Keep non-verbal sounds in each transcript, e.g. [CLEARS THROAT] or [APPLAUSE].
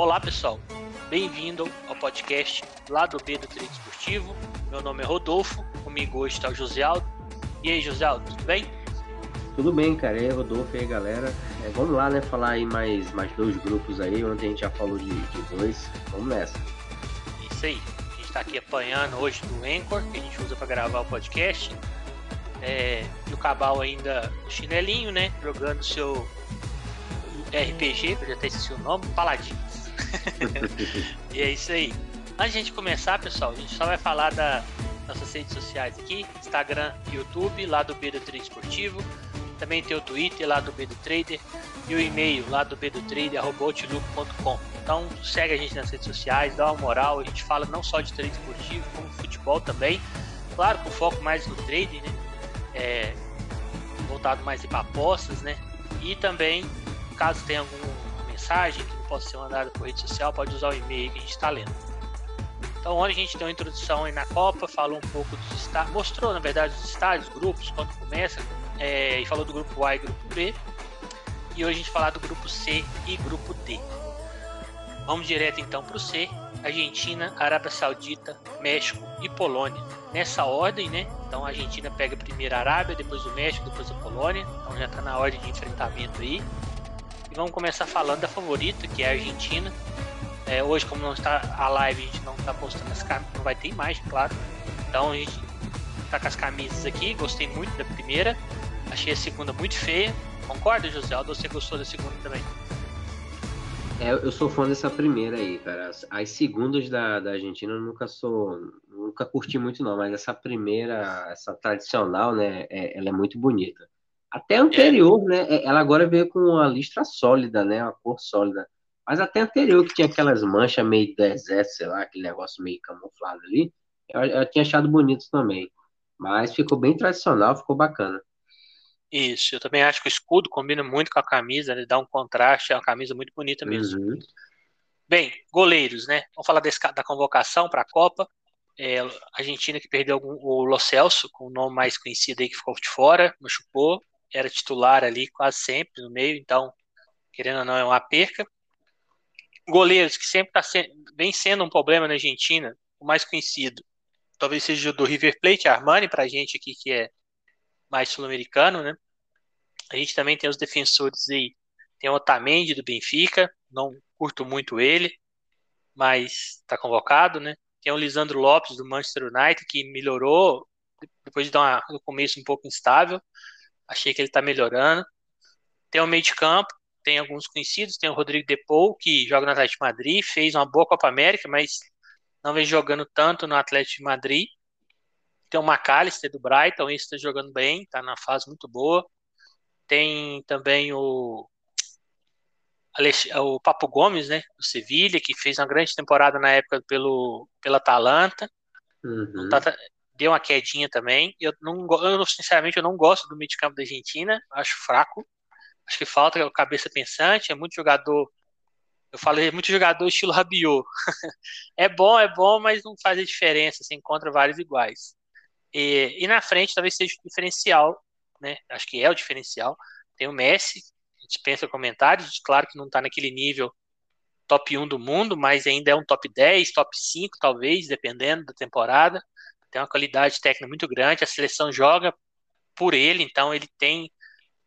Olá pessoal, bem-vindo ao podcast lá do B do Treino Esportivo. Meu nome é Rodolfo, comigo hoje está o José Aldo. E aí, José Aldo, tudo bem? Tudo bem, cara. E aí, Rodolfo, e aí, galera. É, vamos lá, né? Falar aí mais, mais dois grupos aí. Ontem a gente já falou de, de dois. Vamos nessa. Isso aí. A gente está aqui apanhando hoje do Anchor, que a gente usa para gravar o podcast. É, e o Cabal ainda no chinelinho, né? Jogando seu RPG, que eu já até esqueci o nome, Paladins. [LAUGHS] e é isso aí. Antes de a gente começar, pessoal, a gente só vai falar das nossas redes sociais aqui: Instagram, YouTube, lá do B do Esportivo. Também tem o Twitter lá do B do Trader e o e-mail lá do B do Trader. Então segue a gente nas redes sociais, dá uma moral. A gente fala não só de trade esportivo, como futebol também. Claro, com foco mais no trading, né? É, voltado mais para apostas, né? E também, caso tenha alguma mensagem que possa ser mandada por rede social, pode usar o e-mail que a gente está lendo. Então, onde a gente deu uma introdução aí na Copa, falou um pouco dos estádios, mostrou na verdade os estádios, grupos, quando começa, é, e falou do grupo A e grupo B. E hoje a gente falar do grupo C e grupo D. Vamos direto então para o C: Argentina, Arábia Saudita, México e Polônia. Nessa ordem, né? Então a Argentina pega primeiro a Arábia, depois o México, depois a Polônia. Então já está na ordem de enfrentamento aí. E vamos começar falando da favorita, que é a Argentina. É, hoje, como não está a live, a gente não está postando as camisas, não vai ter imagem, claro. Então a gente tá com as camisas aqui, gostei muito da primeira. Achei a segunda muito feia. Concorda, José? Ou você gostou da segunda também? É, eu sou fã dessa primeira aí, cara. As, as segundas da, da Argentina eu nunca sou. Nunca curti muito, não, mas essa primeira, essa tradicional, né? É, ela é muito bonita. Até anterior, é. né? Ela agora veio com uma listra sólida, né? Uma cor sólida. Mas até anterior, que tinha aquelas manchas meio deserto, sei lá, aquele negócio meio camuflado ali, eu, eu tinha achado bonito também. Mas ficou bem tradicional, ficou bacana. Isso, eu também acho que o escudo combina muito com a camisa, ele dá um contraste, é uma camisa muito bonita mesmo. Uhum. Bem, goleiros, né? Vamos falar desse, da convocação para a Copa. É, a Argentina que perdeu algum, o Lo Celso, com o nome mais conhecido aí que ficou de fora, machucou, era titular ali quase sempre no meio, então, querendo ou não, é uma perca. Goleiros que sempre tá se, vem sendo um problema na Argentina, o mais conhecido, talvez seja o do River Plate, Armani, para a gente aqui que é mais sul-americano, né? A gente também tem os defensores aí. Tem o Otamendi do Benfica, não curto muito ele, mas está convocado, né? Tem o Lisandro Lopes do Manchester United, que melhorou depois de dar uma, no começo um pouco instável. Achei que ele está melhorando. Tem o meio de campo, tem alguns conhecidos, tem o Rodrigo Depou, que joga no Atlético de Madrid, fez uma boa Copa América, mas não vem jogando tanto no Atlético de Madrid. Tem o McAllister do Brighton, esse está jogando bem, está na fase muito boa. Tem também o o Papo Gomes, né, do Sevilha, que fez uma grande temporada na época pelo pela Atalanta. Uhum. Tá, deu uma quedinha também. Eu não, eu sinceramente eu não gosto do meio de campo da Argentina, acho fraco. Acho que falta cabeça pensante, é muito jogador. Eu falei, é muito jogador estilo Rabiot. [LAUGHS] é bom, é bom, mas não faz a diferença, você encontra vários iguais. E, e na frente talvez seja o diferencial, né? Acho que é o diferencial. Tem o Messi, dispensa comentários, claro que não está naquele nível top 1 do mundo, mas ainda é um top 10, top 5 talvez, dependendo da temporada. Tem uma qualidade técnica muito grande, a seleção joga por ele, então ele tem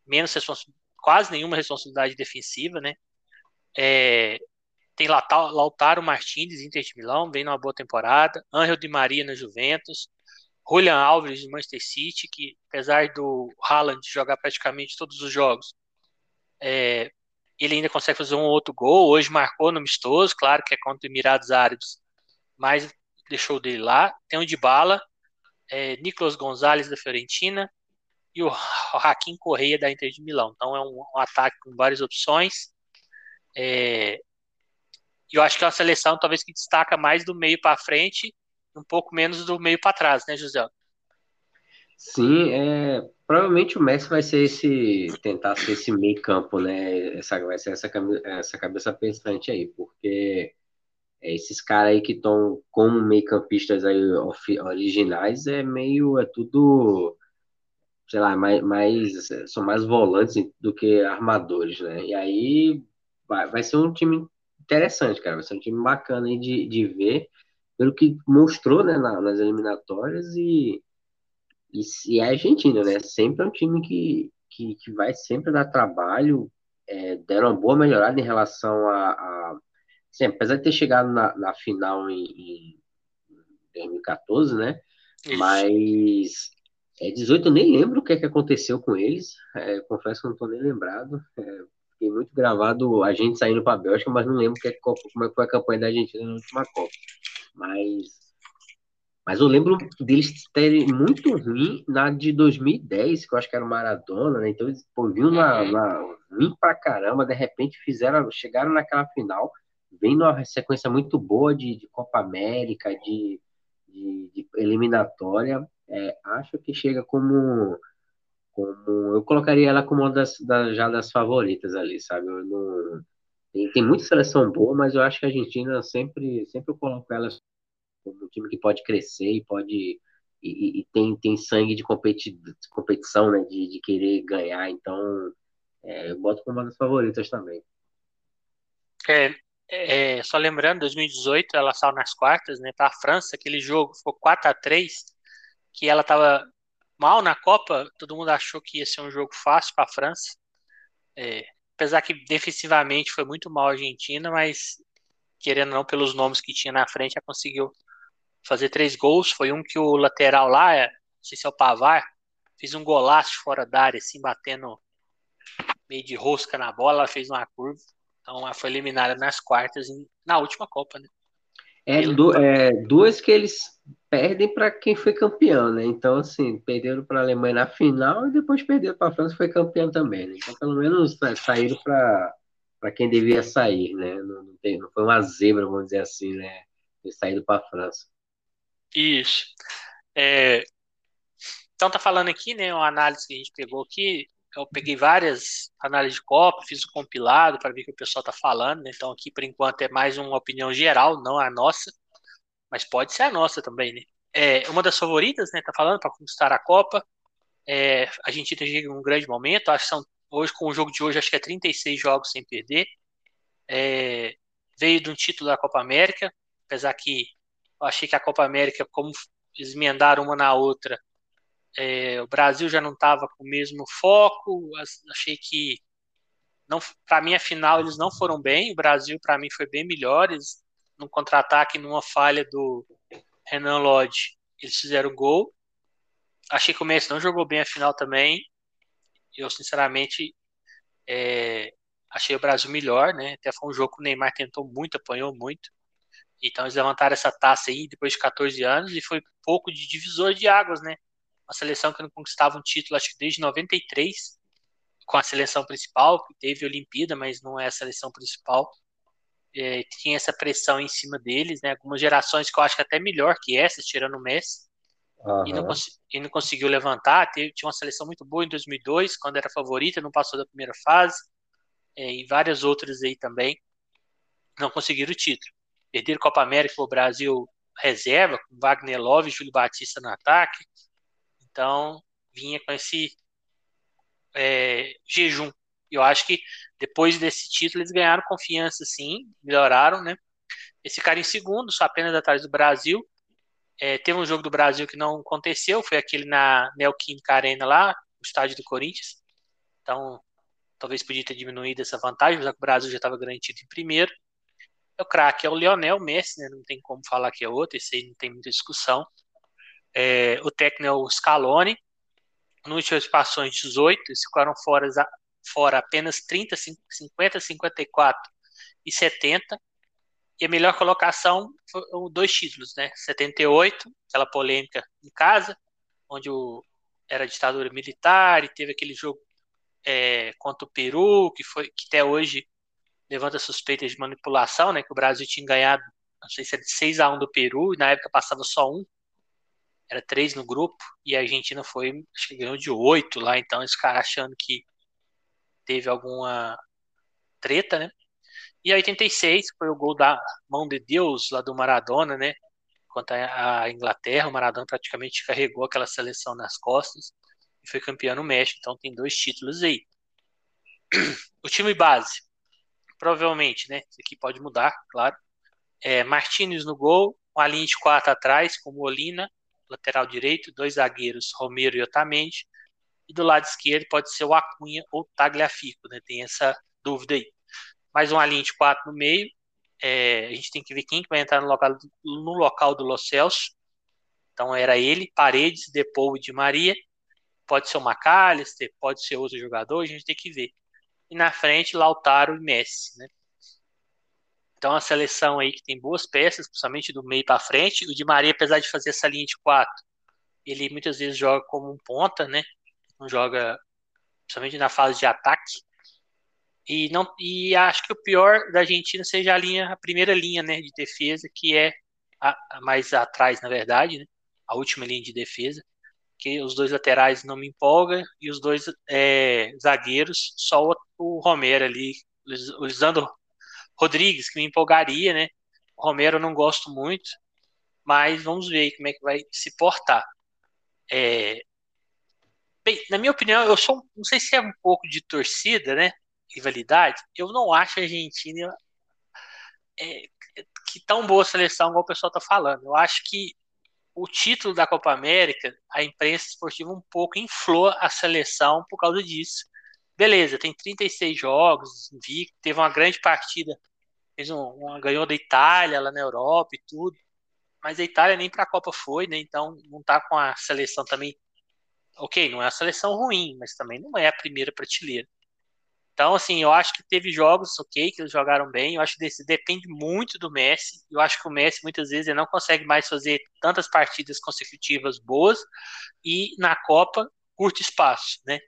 menos quase nenhuma responsabilidade defensiva, né? É, tem Lautaro Martins, Inter de Milão, vem numa boa temporada. Angel Di Maria na Juventus. Julian Alves do Manchester City, que apesar do Haaland jogar praticamente todos os jogos, é, ele ainda consegue fazer um outro gol. Hoje marcou no amistoso, claro que é contra o Emirados Árabes, mas deixou dele lá. Tem o Dybala, é, Nicolas Gonzalez da Fiorentina e o Hakim Correia da Inter de Milão. Então é um, um ataque com várias opções. É, eu acho que é uma seleção talvez que destaca mais do meio para frente um pouco menos do meio para trás, né, José? Sim, é, provavelmente o Messi vai ser esse, tentar ser esse meio campo, né, essa, vai ser essa, essa cabeça pensante aí, porque é, esses caras aí que estão como meio campistas aí originais é meio, é tudo, sei lá, mais, mais, são mais volantes do que armadores, né, e aí vai, vai ser um time interessante, cara. Vai ser um time bacana aí de, de ver, pelo que mostrou né, na, nas eliminatórias e, e, e a Argentina, né? Sempre é um time que, que, que vai sempre dar trabalho, é, deram uma boa melhorada em relação a. a assim, apesar de ter chegado na, na final em, em 2014, né? Isso. Mas é, 18 eu nem lembro o que, é que aconteceu com eles. É, confesso que não estou nem lembrado. É, fiquei muito gravado a gente saindo para a Bélgica, mas não lembro que, é como é que foi a campanha da Argentina na última Copa. Mas, mas eu lembro deles terem muito ruim na de 2010, que eu acho que era o Maradona, né? Então eles pô, vinham na, uhum. ruim pra caramba, de repente fizeram, chegaram naquela final, vem numa sequência muito boa de, de Copa América, de, de, de eliminatória é, acho que chega como, como. Eu colocaria ela como uma das, das já das favoritas ali, sabe? Não, tem, tem muita seleção boa, mas eu acho que a Argentina sempre, sempre eu coloco ela como um time que pode crescer e pode. E, e tem, tem sangue de, competi, competição, né? De, de querer ganhar. Então, é, eu boto como uma das favoritas também. É, é, só lembrando, 2018 ela saiu nas quartas, né, para a França, aquele jogo ficou 4 a 3 que ela estava mal na Copa, todo mundo achou que ia ser um jogo fácil para a França. É, apesar que defensivamente foi muito mal a Argentina, mas querendo ou não, pelos nomes que tinha na frente, ela conseguiu fazer três gols. Foi um que o lateral lá, é, não sei se é o Pavar, fez um golaço fora da área, assim, batendo meio de rosca na bola, fez uma curva. Então ela foi eliminada nas quartas na última Copa, né? É, do, é, duas que eles perdem para quem foi campeão, né? Então, assim, perderam para a Alemanha na final e depois perderam para a França, foi campeão também, né? Então, pelo menos né, saíram para quem devia sair, né? Não, não, tem, não, foi uma zebra, vamos dizer assim, né? Ter saído para a França. Isso. É... Então, tá falando aqui, né? Uma análise que a gente pegou aqui. Eu peguei várias análises de Copa, fiz o um compilado para ver o que o pessoal tá falando. Né? Então, aqui, por enquanto, é mais uma opinião geral, não a nossa mas pode ser a nossa também, né? É uma das favoritas, né? Tá falando para conquistar a Copa. É, a gente chega um grande momento. Acho que são hoje com o jogo de hoje acho que é 36 jogos sem perder. É, veio de um título da Copa América, apesar que eu achei que a Copa América, como eles emendaram uma na outra, é, o Brasil já não estava com o mesmo foco. Achei que para mim a final eles não foram bem. O Brasil para mim foi bem melhor. Eles no contra-ataque, numa falha do Renan Lodge, eles fizeram gol. Achei que o Messi não jogou bem a final também. Eu, sinceramente, é, achei o Brasil melhor, né? Até foi um jogo que o Neymar tentou muito, apanhou muito. Então eles levantaram essa taça aí depois de 14 anos e foi pouco de divisor de águas, né? Uma seleção que não conquistava um título, acho que desde 93, com a seleção principal, que teve Olimpíada, mas não é a seleção principal é, tinha essa pressão em cima deles, né? Algumas gerações que eu acho que até melhor que essas, tirando o Messi, uhum. e, não e, não conseguiu levantar. Teve, tinha uma seleção muito boa em 2002, quando era favorita, não passou da primeira fase, é, e várias outras aí também não conseguiram o título. Perderam Copa América o Brasil reserva, com Wagner Love e Júlio Batista no ataque. Então, vinha com esse é, jejum. Eu acho que depois desse título, eles ganharam confiança, sim, melhoraram, né? Esse cara em segundo, só apenas atrás do Brasil. É, teve um jogo do Brasil que não aconteceu, foi aquele na Neoquímica Arena lá, o estádio do Corinthians. Então, talvez podia ter diminuído essa vantagem, mas o Brasil já estava garantido em primeiro. É o craque, é o Lionel Messi, né? Não tem como falar que é outro, esse aí não tem muita discussão. É, o técnico é o Scaloni. No em 18, eles ficaram fora fora apenas 30, 50, 54 e 70. E a melhor colocação foram dois títulos, né? 78, aquela polêmica em casa, onde o, era ditadura militar e teve aquele jogo é, contra o Peru, que foi que até hoje levanta suspeitas de manipulação, né? Que o Brasil tinha ganhado, não sei se era de 6 a 1 do Peru, e na época passava só um. Era três no grupo, e a Argentina foi, acho que ganhou de oito lá, então esse cara achando que teve alguma treta, né? E a 86 foi o gol da mão de Deus lá do Maradona, né? Contra a Inglaterra, o Maradona praticamente carregou aquela seleção nas costas e foi campeão no México, então tem dois títulos aí. O time base, provavelmente, né? Isso aqui pode mudar, claro. É, Martins no gol, uma linha de quatro atrás, com Molina, lateral direito, dois zagueiros, Romero e Otamendi. E do lado esquerdo pode ser o Acunha ou Tagliafico, né? Tem essa dúvida aí. Mais uma linha de quatro no meio. É, a gente tem que ver quem vai entrar no local, no local do Los Celso. Então era ele, Paredes, Depou e Di Maria. Pode ser o McAllister, pode ser outro jogador, a gente tem que ver. E na frente, Lautaro e Messi, né? Então a seleção aí que tem boas peças, principalmente do meio para frente. O Di Maria, apesar de fazer essa linha de quatro, ele muitas vezes joga como um ponta, né? Não joga, principalmente na fase de ataque. E não e acho que o pior da Argentina seja a linha, a primeira linha, né, de defesa, que é a, a mais atrás, na verdade, né? A última linha de defesa que os dois laterais não me empolga e os dois é, zagueiros, só o, o Romero ali, o Lisandro Rodrigues, que me empolgaria, né? O Romero eu não gosto muito, mas vamos ver como é que vai se portar. É... Bem, na minha opinião, eu sou, não sei se é um pouco de torcida, né? Rivalidade. Eu não acho a Argentina é, que tão boa seleção igual o pessoal tá falando. Eu acho que o título da Copa América, a imprensa esportiva um pouco inflou a seleção por causa disso. Beleza, tem 36 jogos, teve uma grande partida, fez um, ganhou da Itália lá na Europa e tudo, mas a Itália nem para a Copa foi, né? Então não tá com a seleção também. Ok, não é uma seleção ruim, mas também não é a primeira prateleira. Então, assim, eu acho que teve jogos, ok, que eles jogaram bem. Eu acho que depende muito do Messi. Eu acho que o Messi, muitas vezes, ele não consegue mais fazer tantas partidas consecutivas boas. E na Copa, curto espaço, né?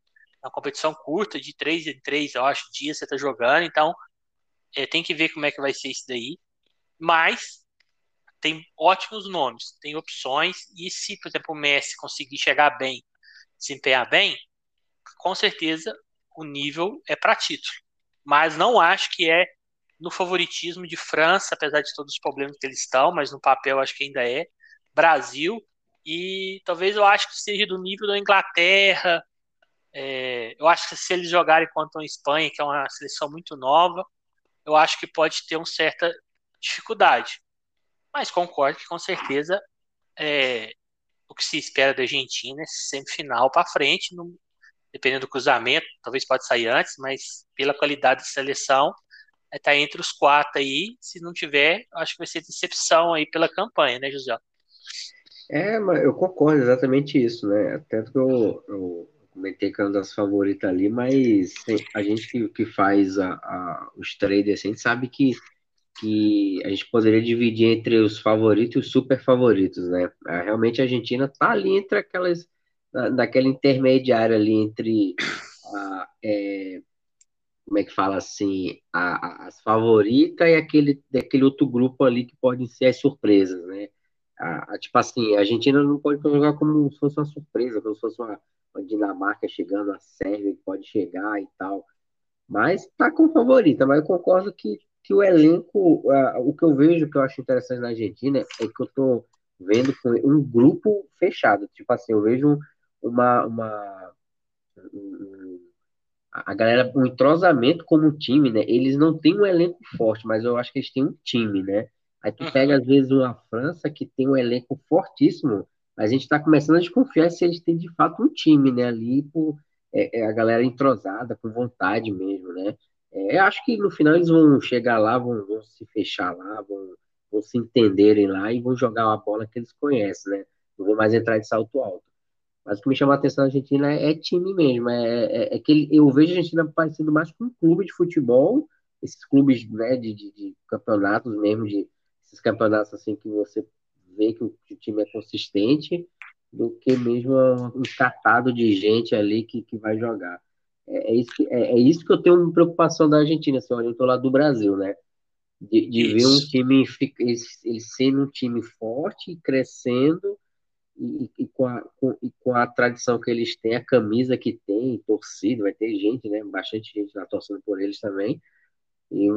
Uma competição curta, de três em três, eu acho, dias você tá jogando. Então, é, tem que ver como é que vai ser isso daí. Mas, tem ótimos nomes, tem opções. E se, por exemplo, o Messi conseguir chegar bem, desempenhar bem, com certeza o nível é para título. Mas não acho que é no favoritismo de França, apesar de todos os problemas que eles estão, mas no papel acho que ainda é. Brasil, e talvez eu acho que seja do nível da Inglaterra. É, eu acho que se eles jogarem contra a Espanha, que é uma seleção muito nova, eu acho que pode ter uma certa dificuldade. Mas concordo que com certeza é, o que se espera da Argentina é semifinal para frente, dependendo do cruzamento, talvez pode sair antes, mas pela qualidade de seleção, é, entre os quatro aí. Se não tiver, acho que vai ser decepção aí pela campanha, né, José? É, mas eu concordo exatamente isso, né? Até que eu, eu comentei que é uma das favoritas ali, mas a gente que, que faz a, a, os traders, a gente sabe que, que a gente poderia dividir entre os favoritos e os super favoritos, né? É, realmente a Argentina tá ali entre aquelas daquela intermediária ali entre a, é, como é que fala assim, a, a, as favoritas e aquele, daquele outro grupo ali que podem ser as surpresas, né? A, tipo assim, a Argentina não pode jogar como se fosse uma surpresa, como se fosse uma, uma Dinamarca chegando, a Sérvia que pode chegar e tal. Mas tá com favorita, mas eu concordo que, que o elenco, uh, o que eu vejo que eu acho interessante na Argentina é que eu tô vendo um grupo fechado. Tipo assim, eu vejo uma, uma a galera, um entrosamento como time, né? Eles não têm um elenco forte, mas eu acho que eles têm um time, né? Aí tu pega, às vezes, uma França que tem um elenco fortíssimo, mas a gente tá começando a desconfiar se eles têm de fato um time, né? Ali, por, é, é a galera entrosada, com vontade mesmo, né? É, eu acho que no final eles vão chegar lá, vão, vão se fechar lá, vão, vão se entenderem lá e vão jogar uma bola que eles conhecem, né? Não vão mais entrar de salto alto. Mas o que me chama a atenção na Argentina é, é time mesmo. É, é, é, que ele, eu vejo a Argentina parecendo mais com um clube de futebol, esses clubes né, de, de, de, campeonatos mesmo, de esses campeonatos assim que você vê que o, time é consistente, do que mesmo um catado de gente ali que, que vai jogar. É, é isso que, é, é, isso que eu tenho preocupação da Argentina, assim, olha, eu tô lá do Brasil, né? De, de ver um time, ele, ele sendo um time forte, crescendo, e, e, com a, com, e com a tradição que eles têm, a camisa que tem, torcida, vai ter gente, né? Bastante gente lá torcendo por eles também. E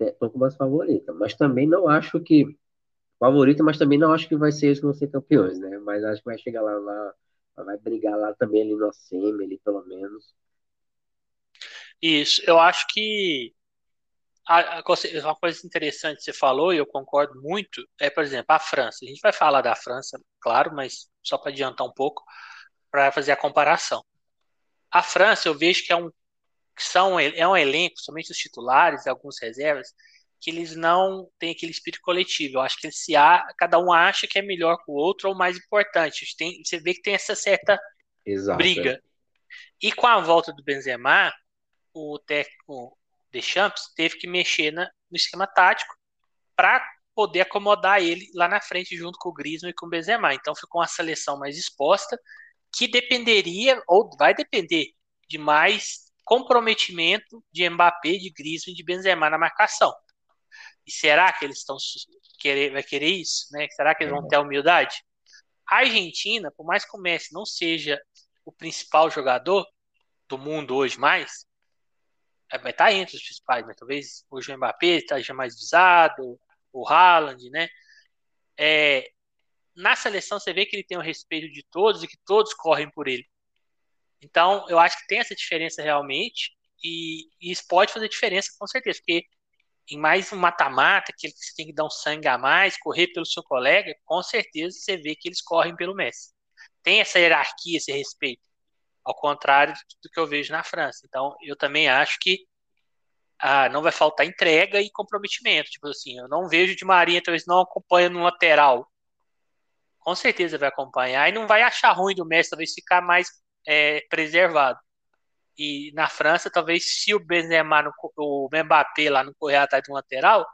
estou com umas favoritas. Mas também não acho que. Favorita, mas também não acho que vai ser eles que vão ser campeões, né? Mas acho que vai chegar lá, lá vai brigar lá também ali no semi, ali pelo menos. Isso, eu acho que uma coisa interessante que você falou, e eu concordo muito, é, por exemplo, a França. A gente vai falar da França, claro, mas só para adiantar um pouco, para fazer a comparação. A França, eu vejo que é um, que são, é um elenco, somente os titulares e alguns reservas, que eles não têm aquele espírito coletivo. Eu acho que se há, cada um acha que é melhor que o outro ou mais importante. Tem, você vê que tem essa certa Exato, briga. É. E com a volta do Benzema, o técnico Deschamps teve que mexer na, no esquema tático para poder acomodar ele lá na frente junto com o Griezmann e com o Benzema. Então ficou uma seleção mais exposta que dependeria ou vai depender de mais comprometimento de Mbappé, de Griezmann e de Benzema na marcação. E será que eles estão querer vai querer isso, né? Será que eles vão ter a humildade? A Argentina, por mais que o Messi não seja o principal jogador do mundo hoje mais, é, vai estar tá entre os principais, mas talvez hoje o Mbappé esteja mais visado, o Haaland, né? É, na seleção você vê que ele tem o respeito de todos e que todos correm por ele. Então, eu acho que tem essa diferença realmente, e, e isso pode fazer diferença com certeza, porque em mais um mata-mata, que você tem que dar um sangue a mais, correr pelo seu colega, com certeza você vê que eles correm pelo Messi. Tem essa hierarquia, esse respeito ao contrário do que eu vejo na França. Então, eu também acho que ah, não vai faltar entrega e comprometimento. Tipo assim, eu não vejo de Maria, talvez não acompanha no lateral. Com certeza vai acompanhar e não vai achar ruim do Messi, talvez ficar mais é, preservado. E na França, talvez se o Benzema, no, o Mbappé lá não correr atrás de lateral,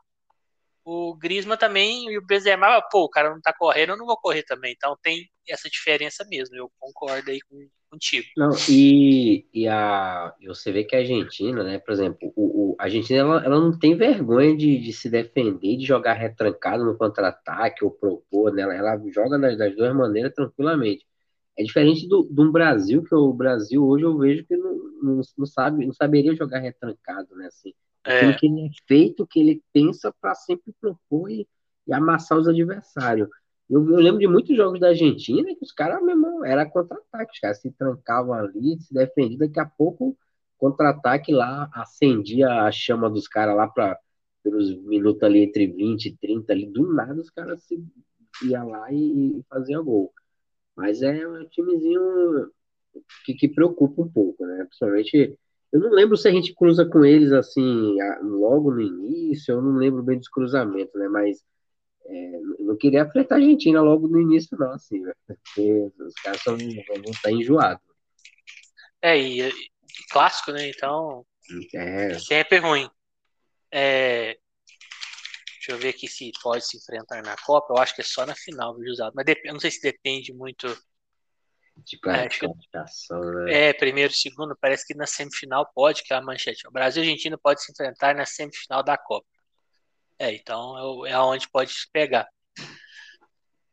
o Griezmann também e o Benzema, pô, o cara não tá correndo, eu não vou correr também. Então tem essa diferença mesmo. Eu concordo aí com, contigo. Não, e, e a, você vê que a Argentina, né, por exemplo, o, o a Argentina ela, ela não tem vergonha de, de se defender, de jogar retrancado no contra-ataque ou propor, né, ela, ela joga das, das, duas maneiras tranquilamente. É diferente do, do Brasil, que o Brasil hoje eu vejo que não, não, não sabe, não saberia jogar retrancado, né, assim. É. que ele é feito, que ele pensa para sempre propor e, e amassar os adversários. Eu, eu, lembro de muitos jogos da Argentina que os caras, meu irmão, era contra-ataque. Os caras se trancavam ali, se defendiam. Daqui a pouco, contra-ataque lá, acendia a chama dos caras lá para pelos minutos ali entre 20 e 30 ali. Do nada, os caras se iam lá e, e faziam gol. Mas é um timezinho que, que preocupa um pouco, né? Principalmente eu não lembro se a gente cruza com eles assim logo no início, eu não lembro bem dos cruzamentos, né? Mas é, eu não queria afetar a Argentina logo no início, não, assim, porque os caras são, vão estar enjoados. É, e, e, clássico, né? Então. É. Sempre ruim. É, deixa eu ver aqui se pode se enfrentar na Copa. Eu acho que é só na final, viu, Josado? Mas eu não sei se depende muito. De classificação, é, né? É, primeiro, segundo, parece que na semifinal pode, que é a manchete. O Brasil e a Argentina pode se enfrentar na semifinal da Copa. É, então é, é onde pode pegar.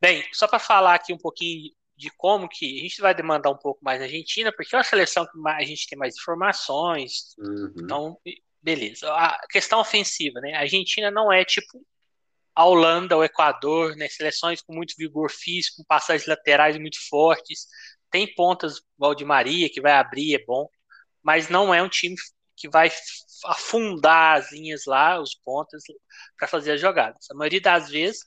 Bem, só para falar aqui um pouquinho de como que a gente vai demandar um pouco mais na Argentina, porque é uma seleção que a gente tem mais informações. Uhum. Então, beleza. A questão ofensiva, né? A Argentina não é tipo a Holanda, o Equador, né? Seleções com muito vigor físico, passagens laterais muito fortes. Tem pontas, igual de Maria, que vai abrir, é bom, mas não é um time que vai afundar as linhas lá, os pontas, para fazer as jogadas. A maioria das vezes,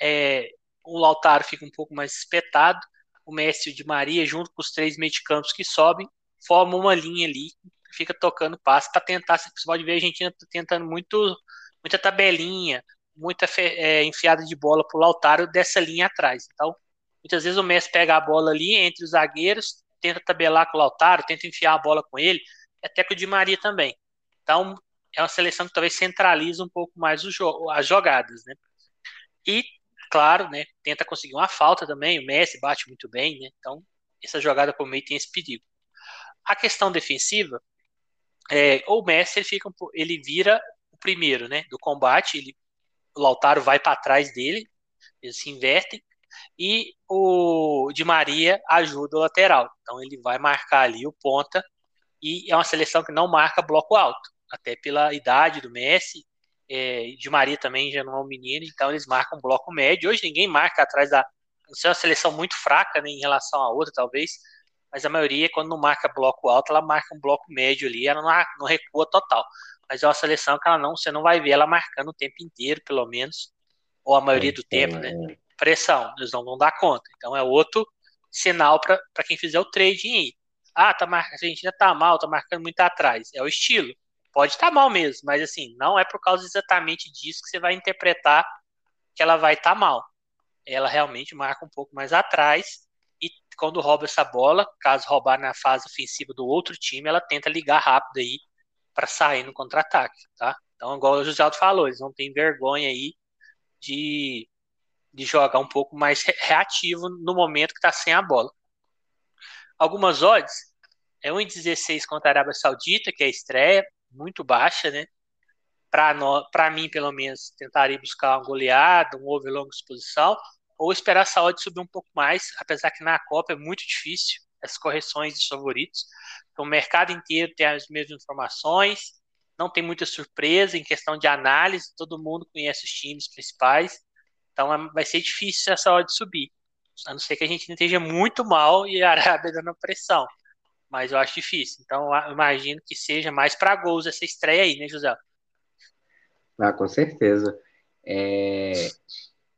é, o Lautaro fica um pouco mais espetado, o Messi de Maria, junto com os três medicampos que sobem, formam uma linha ali, fica tocando passe para tentar. Você pode ver a Argentina tentando muito, muita tabelinha, muita é, enfiada de bola para o Lautaro dessa linha atrás. Então, muitas vezes o Messi pega a bola ali entre os zagueiros, tenta tabelar com o Lautaro, tenta enfiar a bola com ele, até com o Di Maria também. Então, é uma seleção que talvez centraliza um pouco mais jo as jogadas, né? E, claro, né, tenta conseguir uma falta também, o Messi bate muito bem, né? Então, essa jogada por meio tem esse perigo. A questão defensiva, é, o Messi ele, fica, ele vira o primeiro, né, do combate, ele, o Lautaro vai para trás dele, eles se invertem, e o Di Maria ajuda o lateral. Então ele vai marcar ali o ponta e é uma seleção que não marca bloco alto, até pela idade do Messi. É, de Maria também já não é um menino, então eles marcam bloco médio. Hoje ninguém marca atrás da. É uma seleção muito fraca né, em relação a outra, talvez, mas a maioria, quando não marca bloco alto, ela marca um bloco médio ali, ela não, não recua total. mas é uma seleção que ela não, você não vai ver ela marcando o tempo inteiro, pelo menos, ou a maioria do tempo, né? É. Pressão, eles não vão dar conta. Então é outro sinal para quem fizer o trading aí. Ah, tá mar... a Argentina tá mal, tá marcando muito atrás. É o estilo. Pode estar tá mal mesmo, mas assim, não é por causa exatamente disso que você vai interpretar que ela vai estar tá mal. Ela realmente marca um pouco mais atrás quando rouba essa bola, caso roubar na fase ofensiva do outro time, ela tenta ligar rápido aí para sair no contra-ataque, tá? Então, igual o José Aldo falou, eles não têm vergonha aí de, de jogar um pouco mais reativo no momento que está sem a bola. Algumas odds, é 1,16 contra a Arábia Saudita, que é a estreia, muito baixa, né? Para mim, pelo menos, tentaria buscar uma goleada, um over longa exposição, ou esperar a saúde subir um pouco mais, apesar que na Copa é muito difícil essas correções de favoritos. Então, o mercado inteiro tem as mesmas informações, não tem muita surpresa em questão de análise, todo mundo conhece os times principais, então é, vai ser difícil essa hora de subir, a não ser que a gente esteja muito mal e a Arábia dando pressão, mas eu acho difícil, então imagino que seja mais para gols essa estreia aí, né, José? Ah, com certeza. É...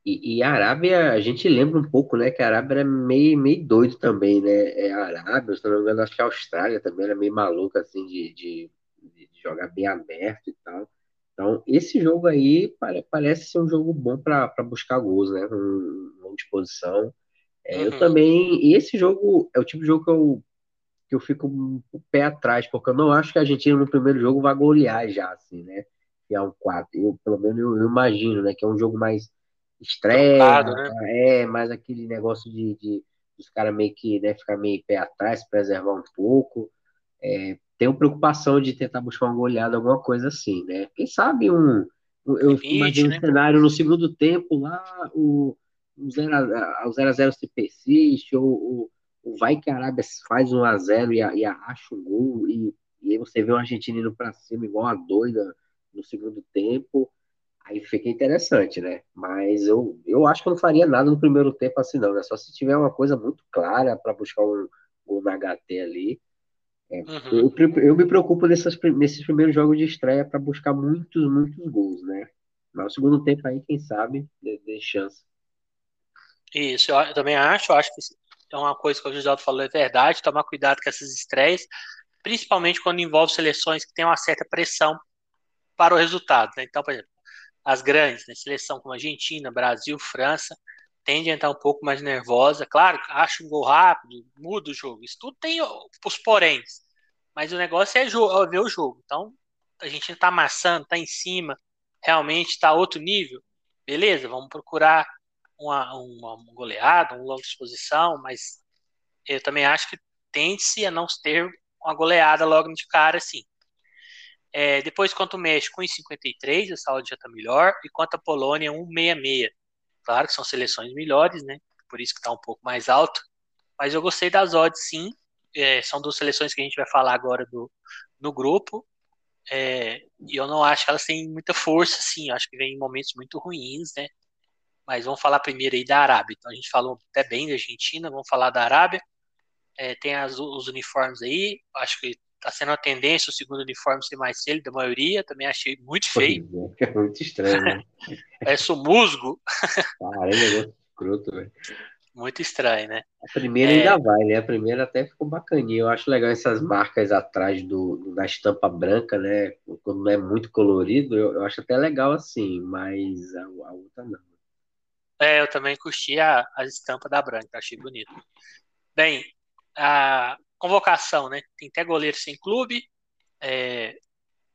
E, e, a Arábia, a gente lembra um pouco, né, que a Arábia era meio, meio doido também, né? É, a Arábia, se não me engano, acho que a Austrália também era meio maluca, assim, de, de, de jogar bem aberto e tal. Então, esse jogo aí parece ser um jogo bom para buscar gols, né? Um, uma disposição. É, uhum. Eu também. E esse jogo é o tipo de jogo que eu, que eu fico um pé atrás, porque eu não acho que a Argentina no primeiro jogo vai golear já, assim, né? Que é um 4. Eu, pelo menos eu, eu imagino, né? Que é um jogo mais estreia, né? é, mais aquele negócio de, de os caras meio que né, ficar meio pé atrás, preservar um pouco. É, tenho preocupação de tentar buscar uma goleada, alguma coisa assim, né? Quem sabe um. Eu Limite, imagino né? um cenário no segundo tempo lá, o, o 0x0 se persiste, ou, ou, vai que a Arábia faz um a 0 e, e acha um gol, e, e aí você vê o argentino indo pra cima igual a doida no segundo tempo. Aí fica interessante, né? Mas eu, eu acho que eu não faria nada no primeiro tempo assim, não, né? Só se tiver uma coisa muito clara para buscar um gol na HT ali. É, uhum. eu, eu, me preocupo nessas, nesses primeiros jogos de estreia para buscar muitos, muitos gols, né? Mas no segundo tempo aí, quem sabe, dê, chance. Isso, eu também acho, eu acho que é uma coisa que o José falou, é verdade, tomar cuidado com essas estreias, principalmente quando envolve seleções que têm uma certa pressão para o resultado. Né? Então, por exemplo, as grandes, né, seleção como Argentina, Brasil, França, tende a entrar um pouco mais nervosa. Claro, acha um gol rápido, muda o jogo. Isso tudo tem os poréns. Mas o negócio é, é ver o jogo. Então, a gente está amassando, está em cima, realmente está outro nível. Beleza, vamos procurar uma, uma, goleada, uma exposição, mas eu também acho que tende-se a não ter uma goleada logo de cara assim. É, depois, quanto o México, 1,53, a saúde já está melhor. E quanto a Polônia, 1,66. Claro que são seleções melhores, né? Por isso que está um pouco mais alto. Mas eu gostei das odds, sim. É, são duas seleções que a gente vai falar agora do, no grupo. É, e eu não acho que elas têm muita força, sim. Eu acho que vem em momentos muito ruins, né? Mas vamos falar primeiro aí da Arábia. Então a gente falou até bem da Argentina, vamos falar da Arábia. É, tem as, os uniformes aí. Acho que Tá sendo a tendência o segundo uniforme ser mais cedo da maioria, também achei muito feio. É, [LAUGHS] é muito estranho, né? [LAUGHS] Parece [LAUGHS] um musgo. Caramba, é escroto, velho. Muito estranho, né? A primeira é... ainda vai, né? A primeira até ficou bacaninha. Eu acho legal essas marcas atrás do, da estampa branca, né? Quando não é muito colorido, eu, eu acho até legal assim, mas a, a, outra não. É, eu também curti a, a estampa da branca, achei bonito. Bem, a, convocação, né? Tem até goleiro sem clube. É,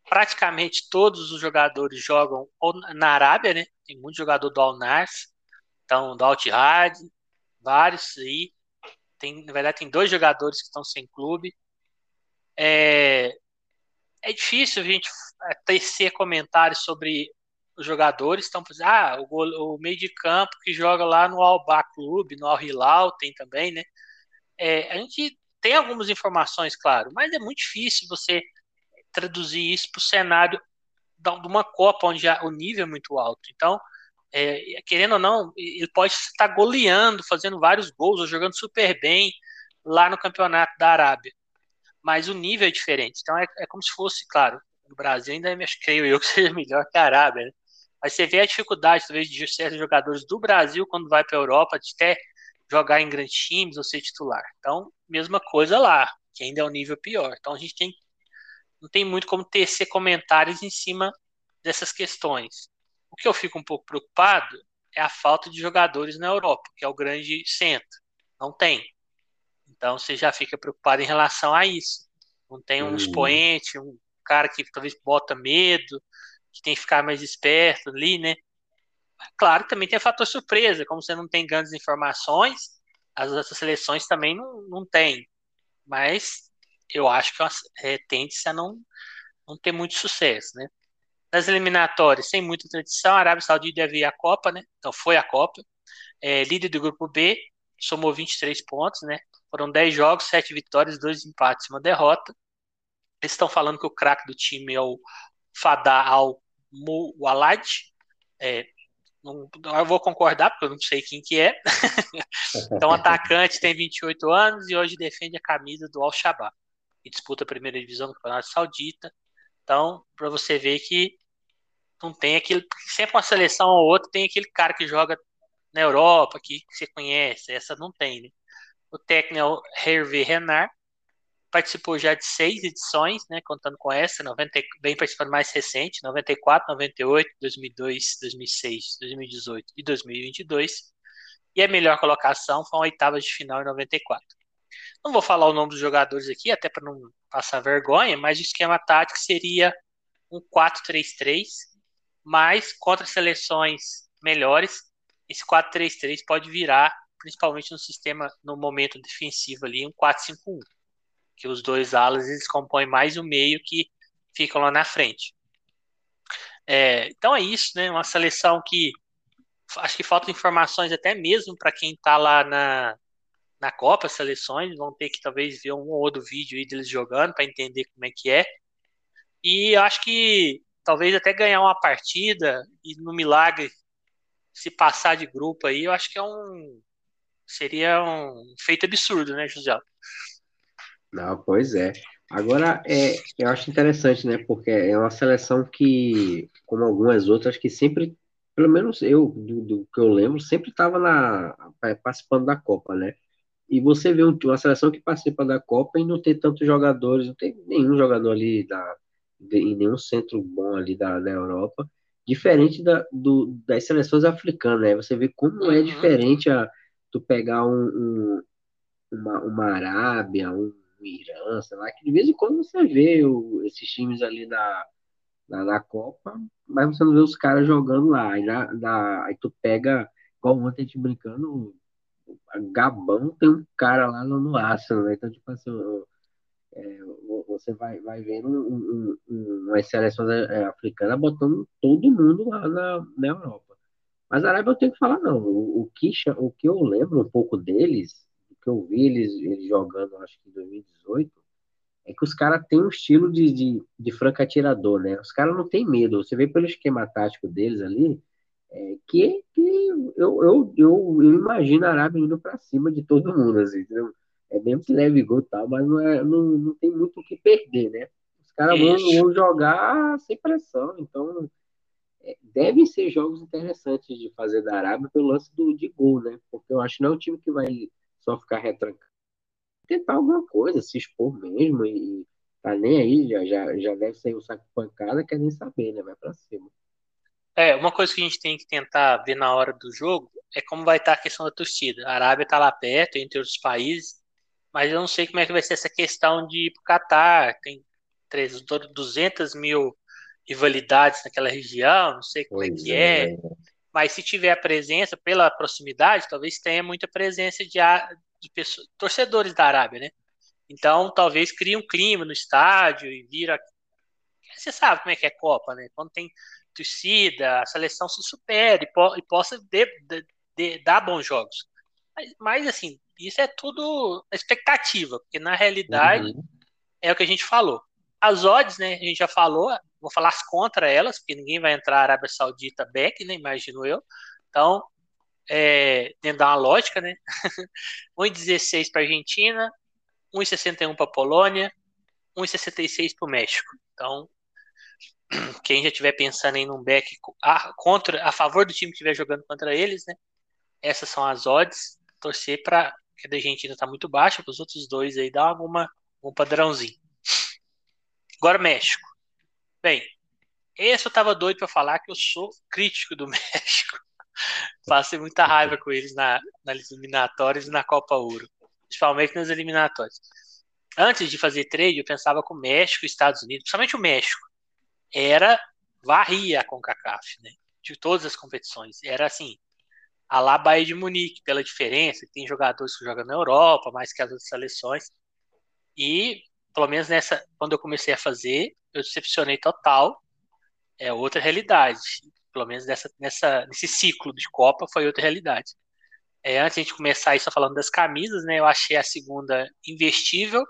praticamente todos os jogadores jogam na Arábia, né? Tem muito jogador do Al-Nars, então do Al-Tihad, vários aí. Tem, na verdade, tem dois jogadores que estão sem clube. É, é difícil a gente é, tecer comentários sobre os jogadores. Então, ah, o, o, meio de campo que joga lá no Al-Ba Clube, no Al-Hilal, tem também, né? É, a gente tem algumas informações, claro, mas é muito difícil você traduzir isso para o cenário de uma Copa onde o nível é muito alto. Então, é, querendo ou não, ele pode estar goleando, fazendo vários gols ou jogando super bem lá no campeonato da Arábia. Mas o nível é diferente. Então, é, é como se fosse, claro, do Brasil ainda creio eu que [LAUGHS] seja melhor que a Arábia, né? Mas você vê a dificuldade, talvez, de certos jogadores do Brasil quando vai para a Europa, de até jogar em grandes times ou ser titular. Então, mesma coisa lá, que ainda é um nível pior. Então a gente tem não tem muito como tecer comentários em cima dessas questões. O que eu fico um pouco preocupado é a falta de jogadores na Europa, que é o grande centro. Não tem. Então você já fica preocupado em relação a isso. Não tem um uhum. expoente, um cara que talvez bota medo, que tem que ficar mais esperto ali, né? Claro que também tem fator surpresa, como você não tem grandes informações, as outras seleções também não, não tem. Mas eu acho que é, tende-se a não, não ter muito sucesso, né? Nas eliminatórias, sem muita tradição, a Arábia Saudita deve ir à Copa, né? Então foi a Copa. É, líder do grupo B, somou 23 pontos, né? Foram 10 jogos, 7 vitórias, 2 empates uma derrota. Eles estão falando que o craque do time é o Fadá Al Mualad. É, não, eu vou concordar, porque eu não sei quem que é. [LAUGHS] então, o atacante tem 28 anos e hoje defende a camisa do Al-Shabaab e disputa a primeira divisão do Campeonato Saudita. Então, para você ver que não tem aquele. Sempre uma seleção ou outra tem aquele cara que joga na Europa, que, que você conhece. Essa não tem, né? O técnico é o Hervé Renard. Participou já de seis edições, né? Contando com essa, 90, vem participando mais recente, 94, 98, 2002, 2006, 2018 e 2022. E a melhor colocação foi a oitava de final em 94. Não vou falar o nome dos jogadores aqui, até para não passar vergonha, mas o esquema tático seria um 4-3-3, mas contra seleções melhores, esse 4-3-3 pode virar, principalmente no sistema, no momento defensivo ali, um 4-5-1, que os dois alas eles compõem mais o meio que ficam lá na frente. É, então é isso, né? Uma seleção que acho que faltam informações até mesmo para quem está lá na, na Copa, seleções vão ter que talvez ver um ou outro vídeo aí deles jogando para entender como é que é. E acho que talvez até ganhar uma partida e no milagre se passar de grupo aí, eu acho que é um seria um feito absurdo, né, José? Não, pois é. Agora, é, eu acho interessante, né? Porque é uma seleção que, como algumas outras, que sempre, pelo menos eu, do, do que eu lembro, sempre estava na participando da Copa, né? E você vê uma seleção que participa da Copa e não tem tantos jogadores, não tem nenhum jogador ali da, de, em nenhum centro bom ali da, da Europa, diferente da, do, das seleções africanas, né? Você vê como é uhum. diferente a, tu pegar um, um, uma, uma Arábia, um, um Irã, sei lá, que de vez em quando você vê o, esses times ali da, da, Copa, mas você não vê os caras jogando lá. Aí, na, na, aí tu pega, igual ontem a gente brincando, Gabão tem um cara lá no, no Arsenal, né? Então, tipo assim, é, você vai, vai vendo um, um, é, africanas botando todo mundo lá na, na Europa. Mas a Arábia eu tenho que falar, não. O, o, que, o que eu lembro um pouco deles, que eu vi eles, eles jogando, acho que em 2018, é que os caras têm um estilo de, de, de franca atirador, né? Os caras não têm medo. Você vê pelo esquema tático deles ali, é, que, que eu, eu, eu, eu imagino a Arábia indo para cima de todo mundo, assim, entendeu? É mesmo que leve gol e tal, mas não, é, não, não tem muito o que perder, né? Os caras vão, vão, jogar sem pressão, então é, devem ser jogos interessantes de fazer da Arábia pelo lance do, de gol, né? Porque eu acho que não é um time que vai só ficar retrancado. Tentar alguma coisa, se expor mesmo e tá nem aí, já, já, já deve o um saco de pancada, quer nem saber, né? Vai para cima. É, uma coisa que a gente tem que tentar ver na hora do jogo é como vai estar a questão da torcida. A Arábia está lá perto, entre outros países, mas eu não sei como é que vai ser essa questão de ir para o Catar. Tem 200 mil rivalidades naquela região, não sei como pois é que é. é. Mas se tiver a presença, pela proximidade, talvez tenha muita presença de, de pessoas, torcedores da Arábia, né? Então, talvez crie um clima no estádio e vira. Você sabe como é que é Copa, né? Quando tem torcida, a seleção se supere e, po e possa de, de, de, dar bons jogos. Mas, mas, assim, isso é tudo expectativa, porque na realidade uhum. é o que a gente falou. As odds, né, a gente já falou, vou falar contra elas, porque ninguém vai entrar Arábia Saudita back, né, imagino eu. Então, é, dentro da lógica, né? [LAUGHS] 1,16 para Argentina, 1,61 para Polônia, 1,66 para o México. Então, [CLEARS THROAT] quem já estiver pensando em um back a, contra, a favor do time que estiver jogando contra eles, né? Essas são as odds. Torcer para que a da Argentina está muito baixa, para os outros dois aí dar alguma um padrãozinho. Agora México. Bem, esse eu tava doido para falar que eu sou crítico do [LAUGHS] México. Passei muita raiva com eles na, nas eliminatórias e na Copa Ouro, principalmente nas eliminatórias. Antes de fazer trade, eu pensava que o México e Estados Unidos, principalmente o México, era varria a CONCACAF, né? De todas as competições. Era assim, a lá Bahia de Munique, pela diferença, tem jogadores que jogam na Europa, mais que as outras seleções. E, pelo menos nessa, quando eu comecei a fazer, eu decepcionei total. É outra realidade. Pelo menos nessa, nessa, nesse ciclo de Copa foi outra realidade. É, antes de a gente começar só falando das camisas, né? Eu achei a segunda investível